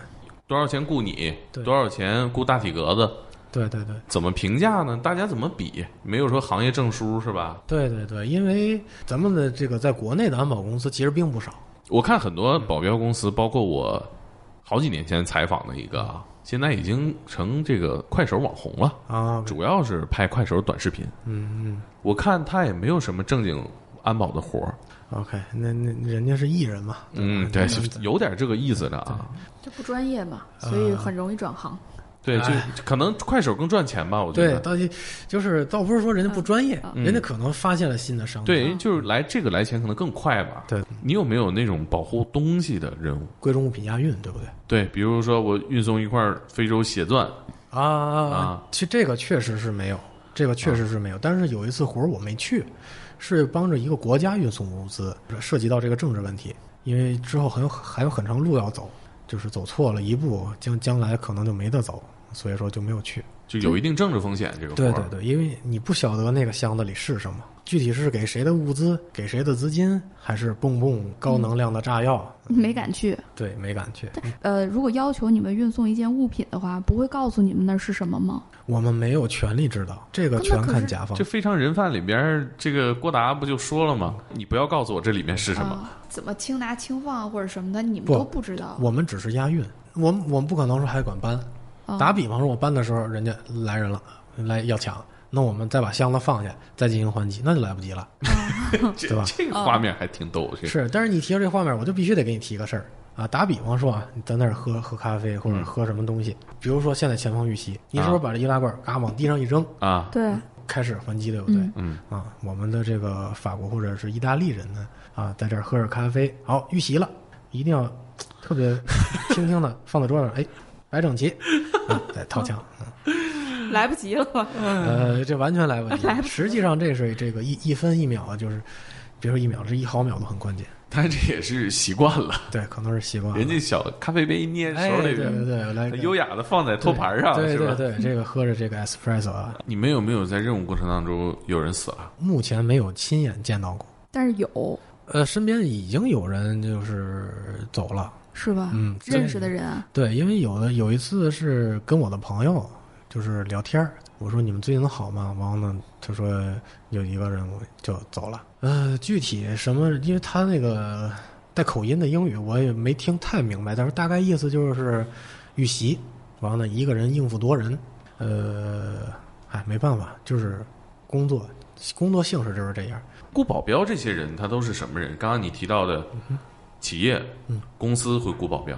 多少钱雇你？多少钱雇大体格子？对对对。怎么评价呢？大家怎么比？没有说行业证书是吧？对对对，因为咱们的这个在国内的安保公司其实并不少，我看很多保镖公司，包括我好几年前采访的一个啊，现在已经成这个快手网红了，啊，主要是拍快手短视频。嗯嗯我看他也没有什么正经安保的活儿，，OK，那那人家是艺人嘛，嗯，对，有点这个意思的啊。这不专业嘛，所以很容易转行。对，就哎可能快手更赚钱吧，我觉对，得。到底就是倒不是说人家不专业，嗯人家可能发现了新的商机，对，就是来这个来钱可能更快吧。对，你有没有那种保护东西的任务？贵重物品押运，对不对？对，比如说我运送一块非洲血钻，啊啊啊！其实这个确实是没有，这个确实是没有。但是有一次活儿我没去，是帮着一个国家运送物资，涉及到这个政治问题，因为之后很有还有很长路要走，就是走错了一步，将将来可能就没得走，所以说就没有去。就有一定政治风险。这个对对对，因为你不晓得那个箱子里是什么，具体是给谁的物资，给谁的资金，还是蹦蹦高能量的炸药？没敢去。对，没敢去。呃，如果要求你们运送一件物品的话，不会告诉你们那是什么吗？我们没有权利知道，这个全看甲方这。非常人贩里边，这个郭达不就说了吗？你不要告诉我这里面是什么。啊？怎么轻拿轻放或者什么的，你们都不知道。我们只是押运，我们我们不可能说还管搬。啊打比方说，我搬的时候人家来人了，来要抢，那我们再把箱子放下，再进行还击，那就来不及了。(laughs) 对吧这个画面还挺逗。这是，但是你提到这画面，我就必须得给你提个事儿啊。打比方说啊，你在那儿喝喝咖啡或者喝什么东西，比如说现在前方遇袭，你是不是把这易拉罐嘎往地上一扔，啊，对，开始还击，对不对？嗯嗯啊，我们的这个法国或者是意大利人呢，啊，在这儿喝着咖啡，好遇袭了，一定要特别轻轻的放在桌上，哎，摆整齐，啊，再掏枪。(laughs) 来不及了。呃，这完全来不及。来不及实际上，这是这个一一分一秒啊，就是，别说一秒，这一毫秒都很关键。但这也是习惯了，对，可能是习惯了。人家小咖啡杯一捏哎，手里对对，对，来优雅的放在托盘上，对对？对，这个喝着这个 espresso 啊，你们有没有在任务过程当中有人死了？目前没有亲眼见到过。但是有呃，身边已经有人就是走了。是吧？嗯认识的人啊，对，因为有的有一次是跟我的朋友就是聊天儿我说你们最近好吗？然后呢，他说有一个人就走了。呃，具体什么？因为他那个带口音的英语我也没听太明白，但是大概意思就是遇袭，完了呢一个人应付多人。呃，哎，没办法，就是工作工作性质就是这样。雇保镖这些人他都是什么人？刚刚你提到的企业、嗯公司会雇保镖，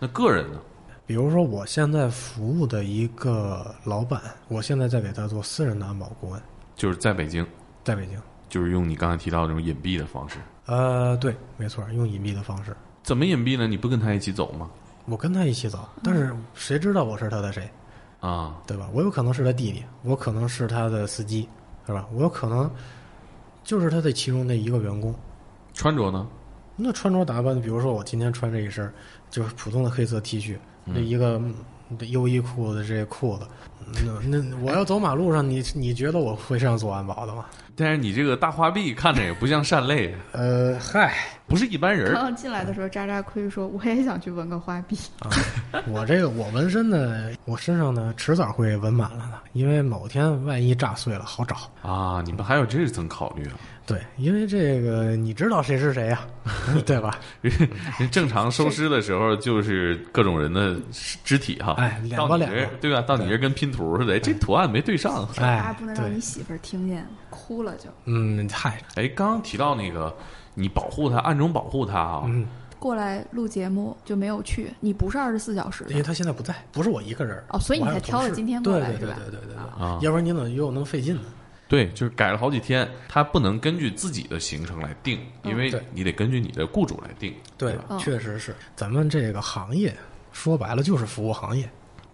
那个人呢？比如说，我现在服务的一个老板，我现在在给他做私人的安保顾问，就是在北京，在北京。就是用你刚才提到的这种隐蔽的方式。呃，对，没错，用隐蔽的方式。怎么隐蔽呢？你不跟他一起走吗？我跟他一起走，但是谁知道我是他的谁，啊，对吧？我有可能是他弟弟，我可能是他的司机，是吧？我有可能就是他的其中的一个员工。穿着呢？那穿着打扮，比如说我今天穿这一身，就是普通的黑色 T 恤，那一个嗯优衣库的这裤子，那那我要走马路上，你你觉得我会上做安保的吗？但是你这个大花臂看着也不像善类，呃，嗨，不是一般人儿。刚刚进来的时候，渣渣亏说我也想去纹个花臂，啊，(laughs) 我这个我纹身呢，我身上呢迟早会纹满了的，因为某天万一炸碎了好找。啊，你们还有这层考虑啊？对，因为这个你知道谁是谁呀、(laughs) 对吧？人正常收尸的时候就是各种人的肢体哈，哎两到你这个两个对吧？到你这跟拼图似的，哎这图案没对上。渣哎，不能让你，媳妇儿听见，哭了就。嗯，嗨，哎，刚刚提到那个你保护他，暗中保护他啊，嗯，过来录节目就没有去。你不是二十四小时因为他现在不在，不是我一个人哦，所以你才挑了今天过对对对？对对对对，啊。要不然你怎么约我那么费劲呢？对，就是改了好几天，他不能根据自己的行程来定，因为你得根据你的雇主来定。对确实是，咱们这个行业说白了就是服务行业。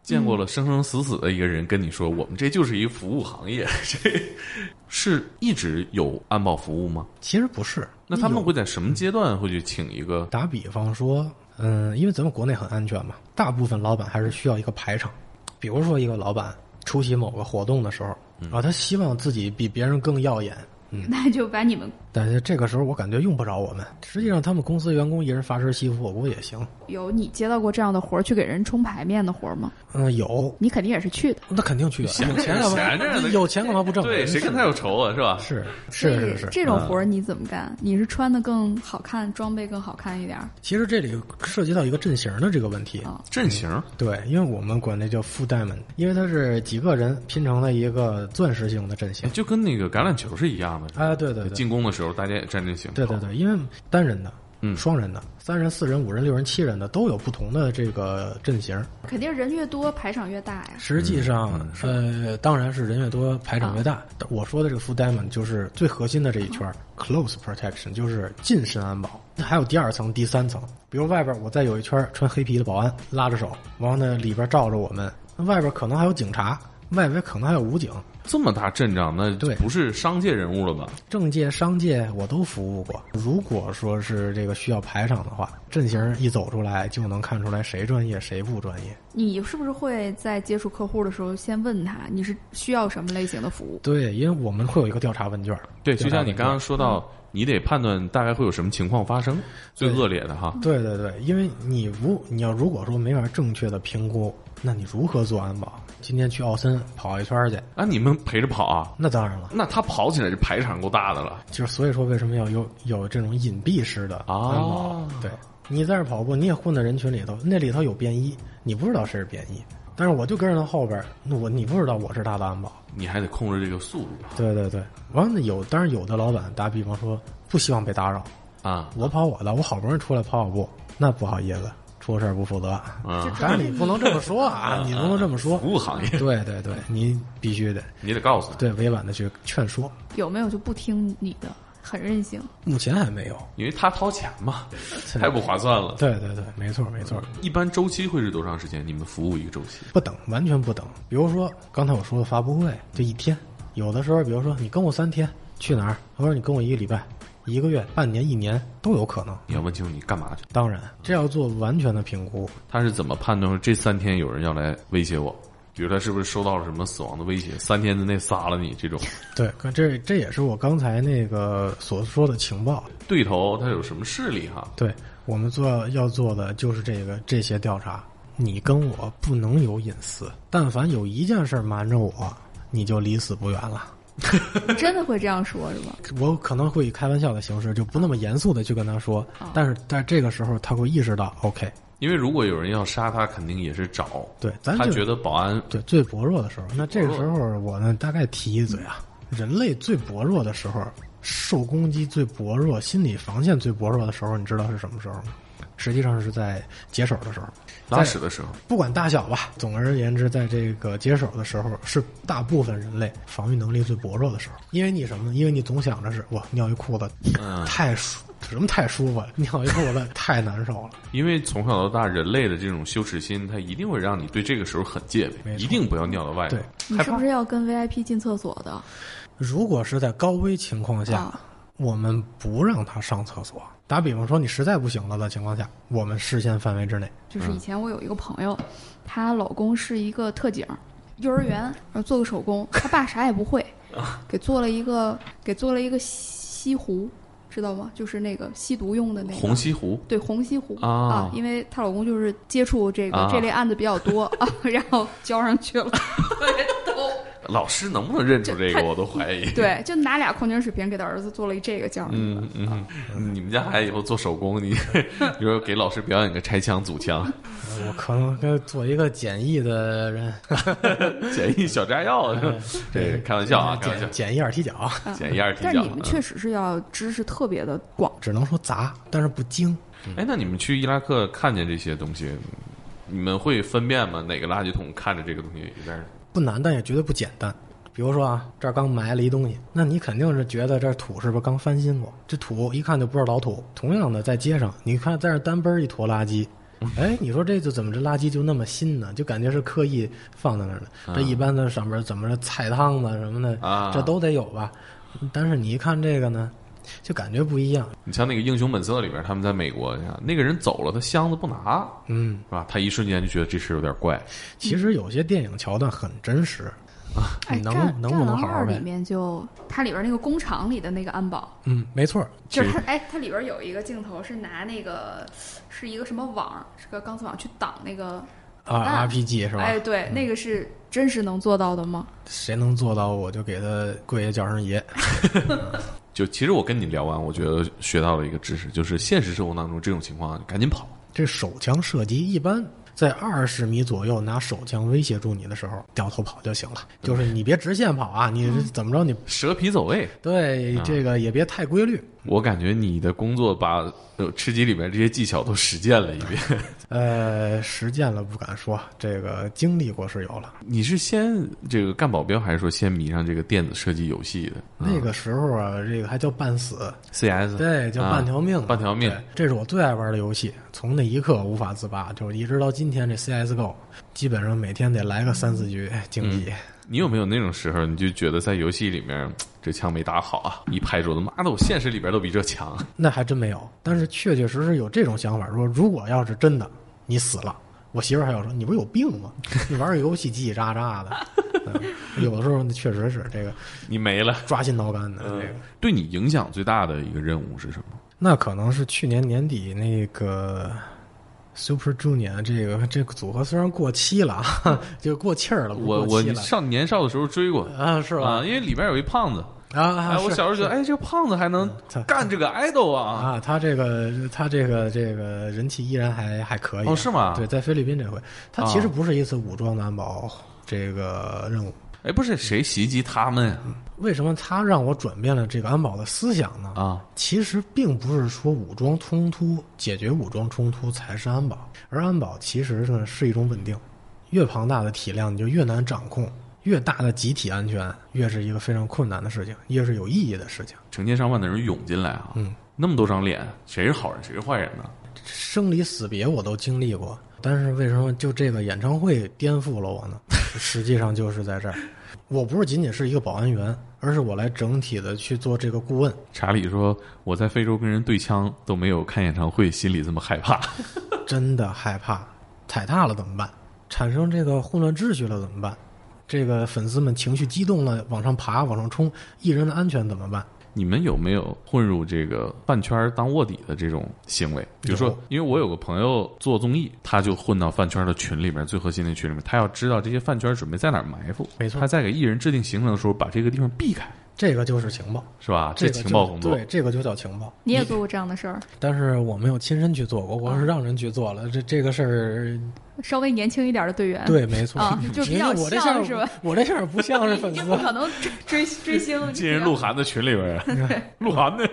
见过了生生死死的一个人跟你说，我们这就是一服务行业，这 (laughs) 是一直有安保服务吗？其实不是，那他们会在什么阶段会去请一个？打比方说，嗯，因为咱们国内很安全嘛，大部分老板还是需要一个排场。比如说，一个老板出席某个活动的时候，啊，他希望自己比别人更耀眼，嗯，(laughs) 那就把你们但是这个时候我感觉用不着我们。实际上，他们公司员工一人发身西服火锅也行。有你接到过这样的活儿，去给人冲牌面的活儿吗？嗯，有，你肯定也是去的。那肯定去啊，闲钱干嘛闲着呢有钱干嘛不挣？对，谁跟他有仇啊？是吧？是是是是，这种活儿你怎么干？你是穿的更好看，装备更好看一点儿其实这里涉及到一个阵型的这个问题。啊？阵型对，因为我们管那叫 full diamond，因为它是几个人拼成了一个钻石型的阵型。就跟那个橄榄球是一样的。哎，对对对，进攻的时候大家也站阵型。对对对，因为单人的、嗯双人的、三人、四人、五人、六人、七人的都有不同的这个阵型。肯定人越多排场越大呀。实际上，呃，当然是人越多排场越大。啊我说的这个 full diamond 就是最核心的这一圈、close protection，就是近身安保。还有第二层、第三层，比如外边我再有一圈穿黑皮的保安拉着手，完了呢里边罩着我们，外边可能还有警察，外围可能还有武警。这么大阵仗，那对不是商界人物了吧？政界、商界我都服务过。如果说是这个需要排场的话，阵型一走出来就能看出来谁专业谁不专业。你是不是会在接触客户的时候先问他你是需要什么类型的服务？对，因为我们会有一个调查问卷。对，就像你刚刚说到，你得判断大概会有什么情况发生，最恶劣的哈。对对对，因为你如你要如果说没法正确的评估，那你如何做安保？今天去奥森跑一圈儿去，啊，你们陪着跑啊？那当然了，那他跑起来这排场够大的了。就是所以说为什么要有有这种隐蔽式的安保？哦对，你在这儿跑步，你也混在人群里头，那里头有便衣，你不知道谁是便衣，但是我就跟着他后边儿，那我你不知道我是他的安保。你还得控制这个速度对对对，完了有，当然有的老板打比方说不希望被打扰，啊。我跑我的，我好不容易出来跑跑步，那不好意思，出事儿不负责。嗯，(laughs) 当然你不能这么说 (laughs) 啊，你不能这么说。服务行业对对对，你必须得你得告诉他，对委婉的去劝说。有没有就不听你的，很任性？目前还没有。因为他掏钱嘛，(laughs) 太不划算了。对对对，没错没错，一般周期会是多长时间？你们服务一个周期？不等，完全不等。比如说刚才我说的发布会，就一天，有的时候比如说你跟我三天，去哪儿？或者你跟我一个礼拜、一个月、半年、一年都有可能。你要问清楚你干嘛去。当然，这要做完全的评估。他是怎么判断这三天有人要来威胁我？比如他是不是受到了什么死亡的威胁？三天之内杀了你这种 (laughs) 对，可这这也是我刚才那个所说的情报。对头，他有什么势力哈？对我们做要做的就是这个这些调查。你跟我不能有隐私，但凡有一件事儿瞒着我，你就离死不远了。(laughs) (laughs) 真的会这样说是吧？我可能会以开玩笑的形式，就不那么严肃的去跟他说，哦但是在这个时候他会意识到，OK，因为如果有人要杀他，肯定也是找对，咱就他觉得保安对最薄弱的时候。那这个时候我呢，大概提一嘴啊，人类最薄弱的时候，受攻击最薄弱，心理防线最薄弱的时候，你知道是什么时候吗？实际上是在解手的时候。拉屎的时候，不管大小吧，总而言之，在这个解手的时候，是大部分人类防御能力最薄弱的时候。因为你什么呢？因为你总想着是我尿一裤子，嗯太舒什么太舒服了，尿一裤子太难受了。因为从小到大，人类的这种羞耻心，它一定会让你对这个时候很戒备，一定不要尿到外面对。你是不是要跟 VIP 进厕所的？如果是在高危情况下，啊我们不让他上厕所。打比方说，你实在不行了的情况下，我们视线范围之内。就是以前我有一个朋友，她老公是一个特警，幼儿园呃做个手工，他爸啥也不会，(laughs) 给做了一个给做了一个西湖，知道吗？就是那个吸毒用的那个红西湖对红西湖啊因为她老公就是接触这个、啊这类案子比较多 (laughs) 啊，然后交上去了。(laughs) (laughs) 老师能不能认出这个，我都怀疑。对，就拿俩矿泉水瓶给他儿子做了一这个叫上去了。嗯嗯，你们家孩子以后做手工，你 (laughs) 比如说给老师表演个拆枪、组枪、我可能该做一个简易的人，(laughs) 简易小炸药，这开玩笑啊，开玩笑简，简易二踢脚，简易二踢脚。但是你们确实是要知识特别的广，只能说杂，但是不精。哎，那你们去伊拉克看见这些东西，你们会分辨吗？哪个垃圾桶看着这个东西有点儿不难，但也绝对不简单。比如说啊，这儿刚埋了一东西，那你肯定是觉得这土是不是刚翻新过？这土一看就不是老土。同样的，在街上，你看在这单奔儿一坨垃圾，哎，你说这就怎么这垃圾就那么新呢？就感觉是刻意放在那儿的。这一般的上边怎么着菜汤子什么的，啊这都得有吧？但是你一看这个呢，就感觉不一样。你像那个《英雄本色》里边，他们在美国，你看那个人走了，他箱子不拿，嗯，是吧？他一瞬间就觉得这事有点怪。其实有些电影桥段很真实，哎，你能战能不能二里好好呗？面就它里边那个工厂里的那个安保，嗯，没错，就是它哎，它里边有一个镜头是拿那个是一个什么网，是个钢丝网去挡那个啊，RPG 是吧？哎，对，那个是真是能做到的吗？谁能做到，我就给他跪下叫声爷。(laughs) 就其实我跟你聊完，我觉得学到了一个知识，就是现实生活当中这种情况赶紧跑。这手枪射击一般在二十米左右拿手枪威胁住你的时候，掉头跑就行了。就是你别直线跑啊，你是怎么着你蛇皮走位，对这个也别太规律。我感觉你的工作把呃吃鸡里面这些技巧都实践了一遍。(laughs) 呃，实践了不敢说，这个经历过是有了。你是先这个干保镖，还是说先迷上这个电子射击游戏的？那个时候啊，这个还叫半死，CS 对，叫半条命、啊半条命这是我最爱玩的游戏，从那一刻无法自拔，就是一直到今天这 CSGO，基本上每天得来个三四局竞技。你有没有那种时候，你就觉得在游戏里面 (tsk) 这枪没打好啊？一拍桌子，妈的，我现实里边都比这强。那还真没有，但是确确实实有这种想法，说如果要是真的你死了，我媳妇儿还要说你不是有病吗？(laughs) 你玩个游戏叽叽喳喳的，嗯有的时候确实是这个你没了。抓心挠肝的。这个对你影响最大的一个任务是什么？那可能是去年年底那个 Super Junior 这个这个组合虽然过期了，啊，就过气儿了，我我上年少的时候追过啊是吧？啊，因为里边有一胖子，啊，哎，我小时候觉得，哎，这个胖子还能干这个 idol 啊？啊，他这个他这个这个人气依然还还可以啊哦是吗对，在菲律宾这回，他其实啊不是一次武装的安保这个任务。哎，不是谁袭击他们呀？为什么他让我转变了这个安保的思想呢？啊，其实并不是说武装冲突解决武装冲突才是安保，而安保其实呢是一种稳定。越庞大的体量你就越难掌控，越大的集体安全越是一个非常困难的事情，越是有意义的事情。成千上万的人涌进来啊，嗯，那么多张脸，谁是好人，谁是坏人呢？生离死别我都经历过，但是为什么就这个演唱会颠覆了我呢？实际上就是在这儿，我不是仅仅是一个保安员，而是我来整体的去做这个顾问。查理说：“我在非洲跟人对枪都没有看演唱会心里这么害怕。真的害怕，踩踏了怎么办？产生这个混乱秩序了怎么办？这个粉丝们情绪激动了，往上爬，往上冲，艺人的安全怎么办？你们有没有混入这个饭圈当卧底的这种行为？比如说，因为我有个朋友做综艺，他就混到饭圈的群里面，最核心的群里面，他要知道这些饭圈准备在哪儿埋伏，没错。他在给艺人制定行程的时候，把这个地方避开，这个就是情报，是吧？这个情报工作，对，这个就叫情报。你也做过这样的事儿，但是我没有亲身去做过，我是让人去做了。这这个事儿，稍微年轻一点的队员，对，没错，啊就比因较为我这像事儿是吧？我这事儿不像是粉丝你不，可能追追追星，(laughs) 进人鹿晗的群里边儿，(laughs) 鹿晗的，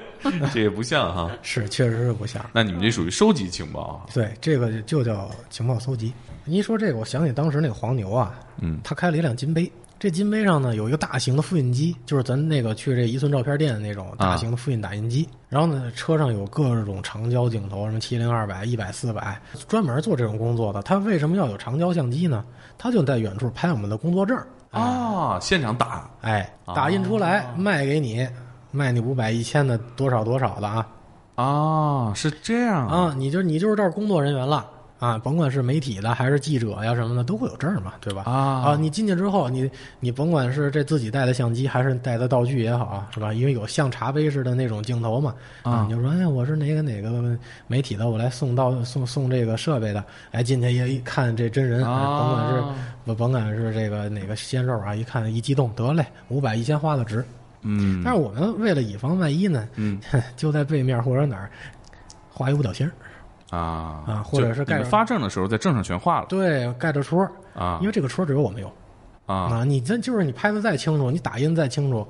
这也不像哈。是确实是不像。那你们这属于收集情报啊？对，这个就叫情报搜集。你一说这个，我想起当时那个黄牛啊，嗯他开了一辆金杯，这金杯上呢有一个大型的复印机，就是咱那个去这一寸照片店的那种大型的复印打印机。然后呢，车上有各种长焦镜头，什么七零、二百、一百、四百，专门做这种工作的。他为什么要有长焦相机呢？他就在远处拍我们的工作证儿，啊，现场打哎，打印出来卖给你，卖你五百、一千的多少多少的啊啊，是这样啊，你就你就是这儿工作人员了。啊，甭管是媒体的还是记者呀什么的，都会有证嘛，对吧？啊啊，你进去之后，你你甭管是这自己带的相机还是带的道具也好，是吧？因为有像茶杯似的那种镜头嘛，啊你就说，哎，我是哪个哪个媒体的，我来送到送送这个设备的，哎，进去一一看这真人，哎甭管是甭管是这个哪个鲜肉啊，一看一激动，得嘞，五百一千花的值。嗯，但是我们为了以防万一呢，嗯 (laughs) 就在背面或者哪儿画一五角星儿，啊啊或者是盖发证的时候在证上全画了对，盖着戳，啊，因为这个戳只有我们有。啊啊，你这就是你拍的再清楚，你打印再清楚，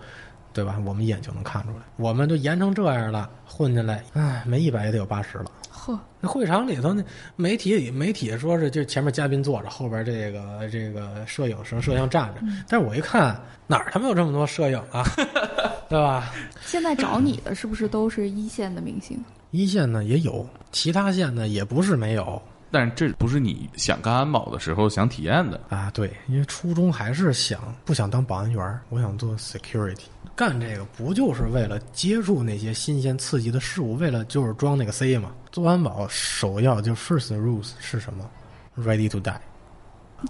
对吧？我们一眼就能看出来。我们都严成这样了，混进来，唉，没一百也得有八十了。呵，那会场里头，那媒体里媒体说是就前面嘉宾坐着，后边这个这个摄影师摄像站着，但是我一看哪儿他妈有这么多摄影啊，(laughs) 对吧？现在找你的是不是都是一线的明星？一线呢也有，其他线呢也不是没有但是这不是你想干安保的时候想体验的啊。对，因为初衷还是想不想当保安员儿，我想做 security。干这个不就是为了接触那些新鲜刺激的事物，为了就是装那个 C 嘛？做安保首要就 first rules 是什么？Ready to die。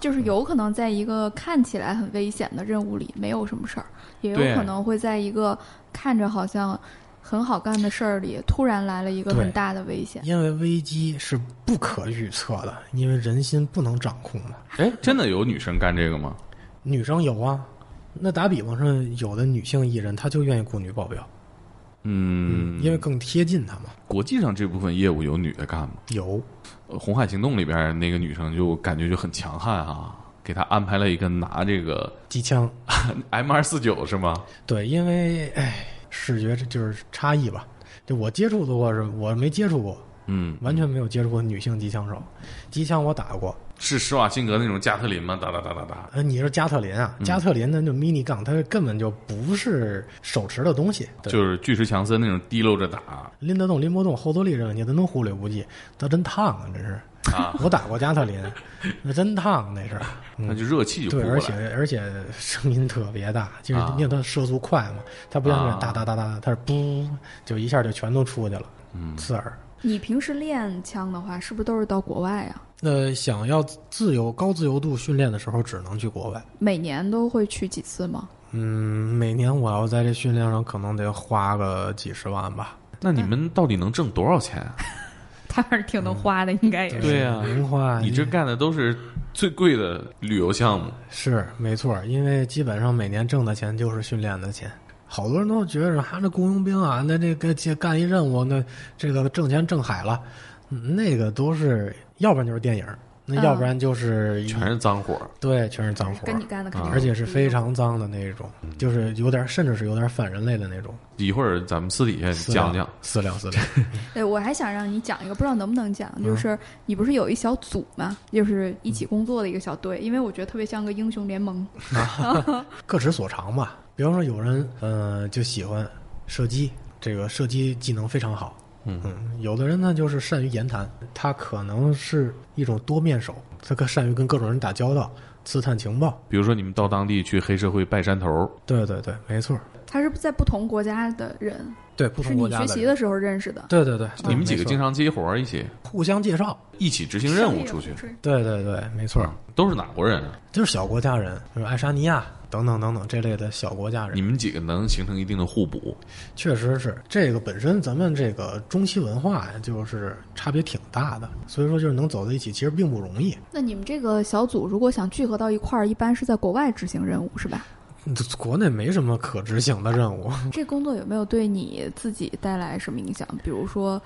就是有可能在一个看起来很危险的任务里没有什么事儿，也有可能会在一个看着好像很好干的事儿里，突然来了一个很大的危险。因为危机是不可预测的，因为人心不能掌控嘛。哎，真的有女生干这个吗？女生有啊，那打比方说，有的女性艺人她就愿意雇女保镖，嗯，因为更贴近她嘛。国际上这部分业务有女的干吗？有，呃红海行动》里边那个女生就感觉就很强悍啊，给她安排了一个拿这个机枪，(laughs) M 二四九是吗？对，因为哎，视觉这就是差异吧。就我接触的过是，我没接触过，嗯，完全没有接触过女性机枪手。机枪我打过，是施瓦辛格那种加特林吗？打打打打打。呃，你是加特林啊？加特林的那 mini gun，它根本就不是手持的东西，就是巨石强森那种提溜着打拎得动拎不动，后坐力这问题，它能忽略不计，它真烫啊！真是，啊，我打过加特林，那真烫，那是。那就热气就对，而且。而且声音特别大，就是啊因为它射速快嘛，它不像那哒哒哒哒，它是嘣，就一下就全都出去了，嗯，刺耳。你平时练枪的话，是不是都是到国外啊？那，想要自由高自由度训练的时候，只能去国外。每年都会去几次吗？嗯，每年我要在这训练上可能得花个几十万吧。那你们到底能挣多少钱啊？他还是挺能花的，应该也是。对呀零花，你这干的都是最贵的旅游项目。是没错，因为基本上每年挣的钱就是训练的钱。好多人都觉着，哈，这雇佣兵啊，那这个这干一任务，那这个挣钱挣海了，嗯那个都是，要不然就是电影，那嗯要不然就是一全是脏活儿对，全是脏活跟你干的肯定而且是非常脏的那种，嗯就是有点，甚至是有点反人类的那种。一会儿咱们私底下讲讲。私聊私聊，(laughs) 对，我还想让你讲一个，不知道能不能讲，嗯就是你不是有一小组吗？就是一起工作的一个小队，因为我觉得特别像个英雄联盟。(laughs) (laughs) 各执所长吧。比方说，有人呃就喜欢射击，这个射击技能非常好。嗯嗯，有的人呢就是善于言谈，他可能是一种多面手，他可善于跟各种人打交道，刺探情报。比如说你们到当地去黑社会拜山头，对对对，没错。他是在不同国家的人，对不是你同国家的人。学习的时候认识的。对对对，对你们几个经常接活儿一起互相介绍。一起执行任务出去，对对对，没错，都是哪国人啊？就是小国家人，比如爱沙尼亚等等等等这类的小国家人你。们几个能形成一定的互补，确实是这个本身咱们这个中西文化呀，就是差别挺大的，所以说就是能走在一起，其实并不容易。那你们这个小组如果想聚合到一块儿，一般是在国外执行任务，是吧？国内没什么可执行的任务，(laughs) 这工作有没有对你自己带来什么影响？比如说，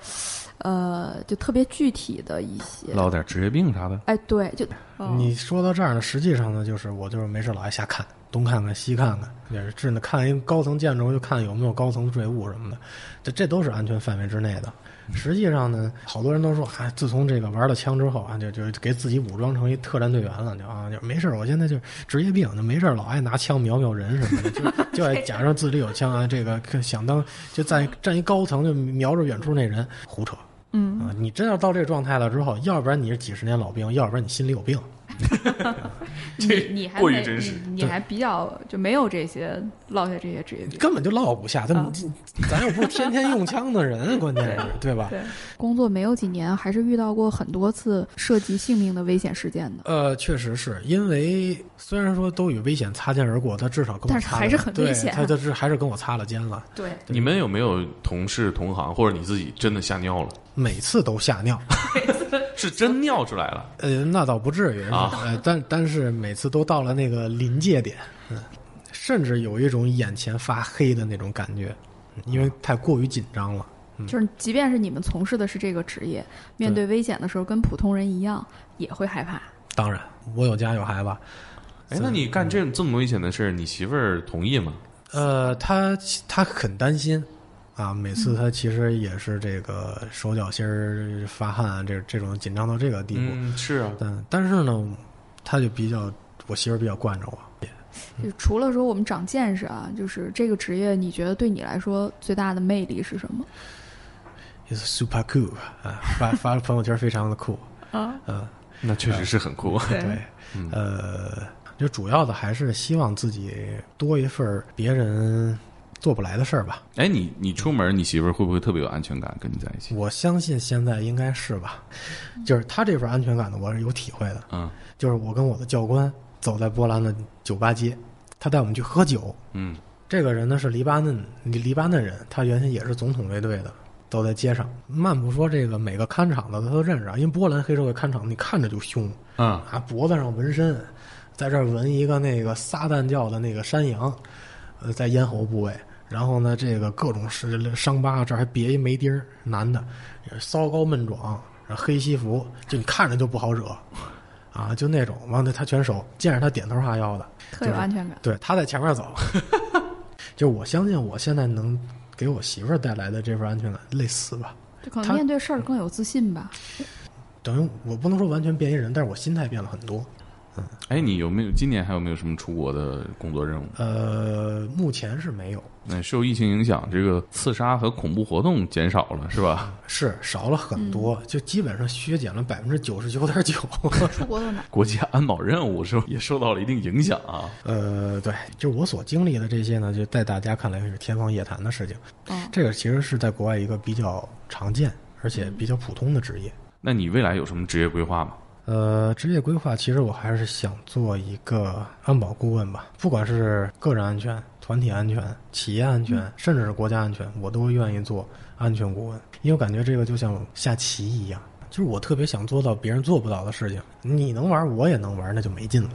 呃，就特别具体的一些，落点职业病啥的。哎，对，就、哦你说到这儿呢，实际上呢，就是我就是没事老爱瞎看，东看看西看看，也是真的看一个高层建筑就看有没有高层坠物什么的，这这都是安全范围之内的。实际上呢，好多人都说，哎、自从这个玩了枪之后啊，就就给自己武装成一特战队员了，就啊，就没事儿我现在就职业病，就没事儿老爱拿枪瞄瞄人什么的，就就爱假装自己有枪啊，这个想当就在站一高层就瞄着远处那人，胡扯。嗯，啊，你真要到这个状态了之后，要不然你是几十年老兵，要不然你心里有病。(laughs) 你你还没过于真实你你还比较就没有这些落下这些职业病。根本就落不下。他们、啊咱又不是天天用枪的人，关键是对吧？对，工作没有几年，还是遇到过很多次涉及性命的危险事件的。呃，确实是因为虽然说都与危险擦肩而过，他至少跟我擦了，但是还是很危险他他是还是跟我擦了肩了，对，你们有没有同事、同行，或者你自己真的吓尿了？每次都吓尿。(laughs) 是真尿出来了？呃，那倒不至于啊呃，但但是每次都到了那个临界点，嗯，甚至有一种眼前发黑的那种感觉，嗯因为太过于紧张了。就是即便是你们从事的是这个职业，面对危险的时候，跟普通人一样也会害怕。当然，我有家有孩子，哎，那你干这这么危险的事儿，你媳妇儿同意吗？呃，她她很担心啊，每次他其实也是这个手脚心儿发汗啊，这这种紧张到这个地步。嗯，是啊。但但是呢，他就比较我媳妇儿比较惯着我。就除了说我们长见识啊，就是这个职业，你觉得对你来说最大的魅力是什么 super cool 啊，发发朋友圈非常的酷。(laughs) 啊，嗯，那确实是很酷。对对，嗯呃，就主要的还是希望自己多一份别人做不来的事儿吧。哎，你你出门，你媳妇儿会不会特别有安全感？跟你在一起？我相信现在应该是吧，就是她这份安全感呢，我是有体会的。嗯就是我跟我的教官走在波兰的酒吧街，他带我们去喝酒。嗯这个人呢是黎巴嫩黎黎巴嫩人，他原先也是总统卫队的，走在街上，漫步说这个每个看场的他都认识啊，因为波兰黑社会看场你看着就凶嗯啊，脖子上纹身，在这儿纹一个那个撒旦教的那个山羊，呃，在咽喉部位。然后呢，这个各种是伤疤，这儿还别一眉钉儿，男的，骚高闷壮，黑西服，就你看着就不好惹，啊，就那种，完了他全熟，见着他点头哈腰的，特有安全感。对，他在前面走，(laughs) 就我相信我现在能给我媳妇儿带来的这份安全感类似吧。就可能他面对事儿更有自信吧。等于我不能说完全变一人，但是我心态变了很多。嗯哎，你有没有今年还有没有什么出国的工作任务？呃，目前是没有，那受疫情影响，这个刺杀和恐怖活动减少了，是吧？(laughs) 是少了很多，就基本上削减了百分之九十九点九。(laughs) 出国都难。国家安保任务是吧？也受到了一定影响啊。(laughs) 呃，对，就我所经历的这些呢，就在大家看来是天方夜谭的事情。嗯，这个其实是在国外一个比较常见而且比较普通的职业。那你未来有什么职业规划吗？呃，职业规划其实我还是想做一个安保顾问吧，不管是个人安全、团体安全、企业安全，甚至是国家安全，我都愿意做安全顾问，因为我感觉这个就像下棋一样，就是我特别想做到别人做不到的事情，你能玩，我也能玩，那就没劲了。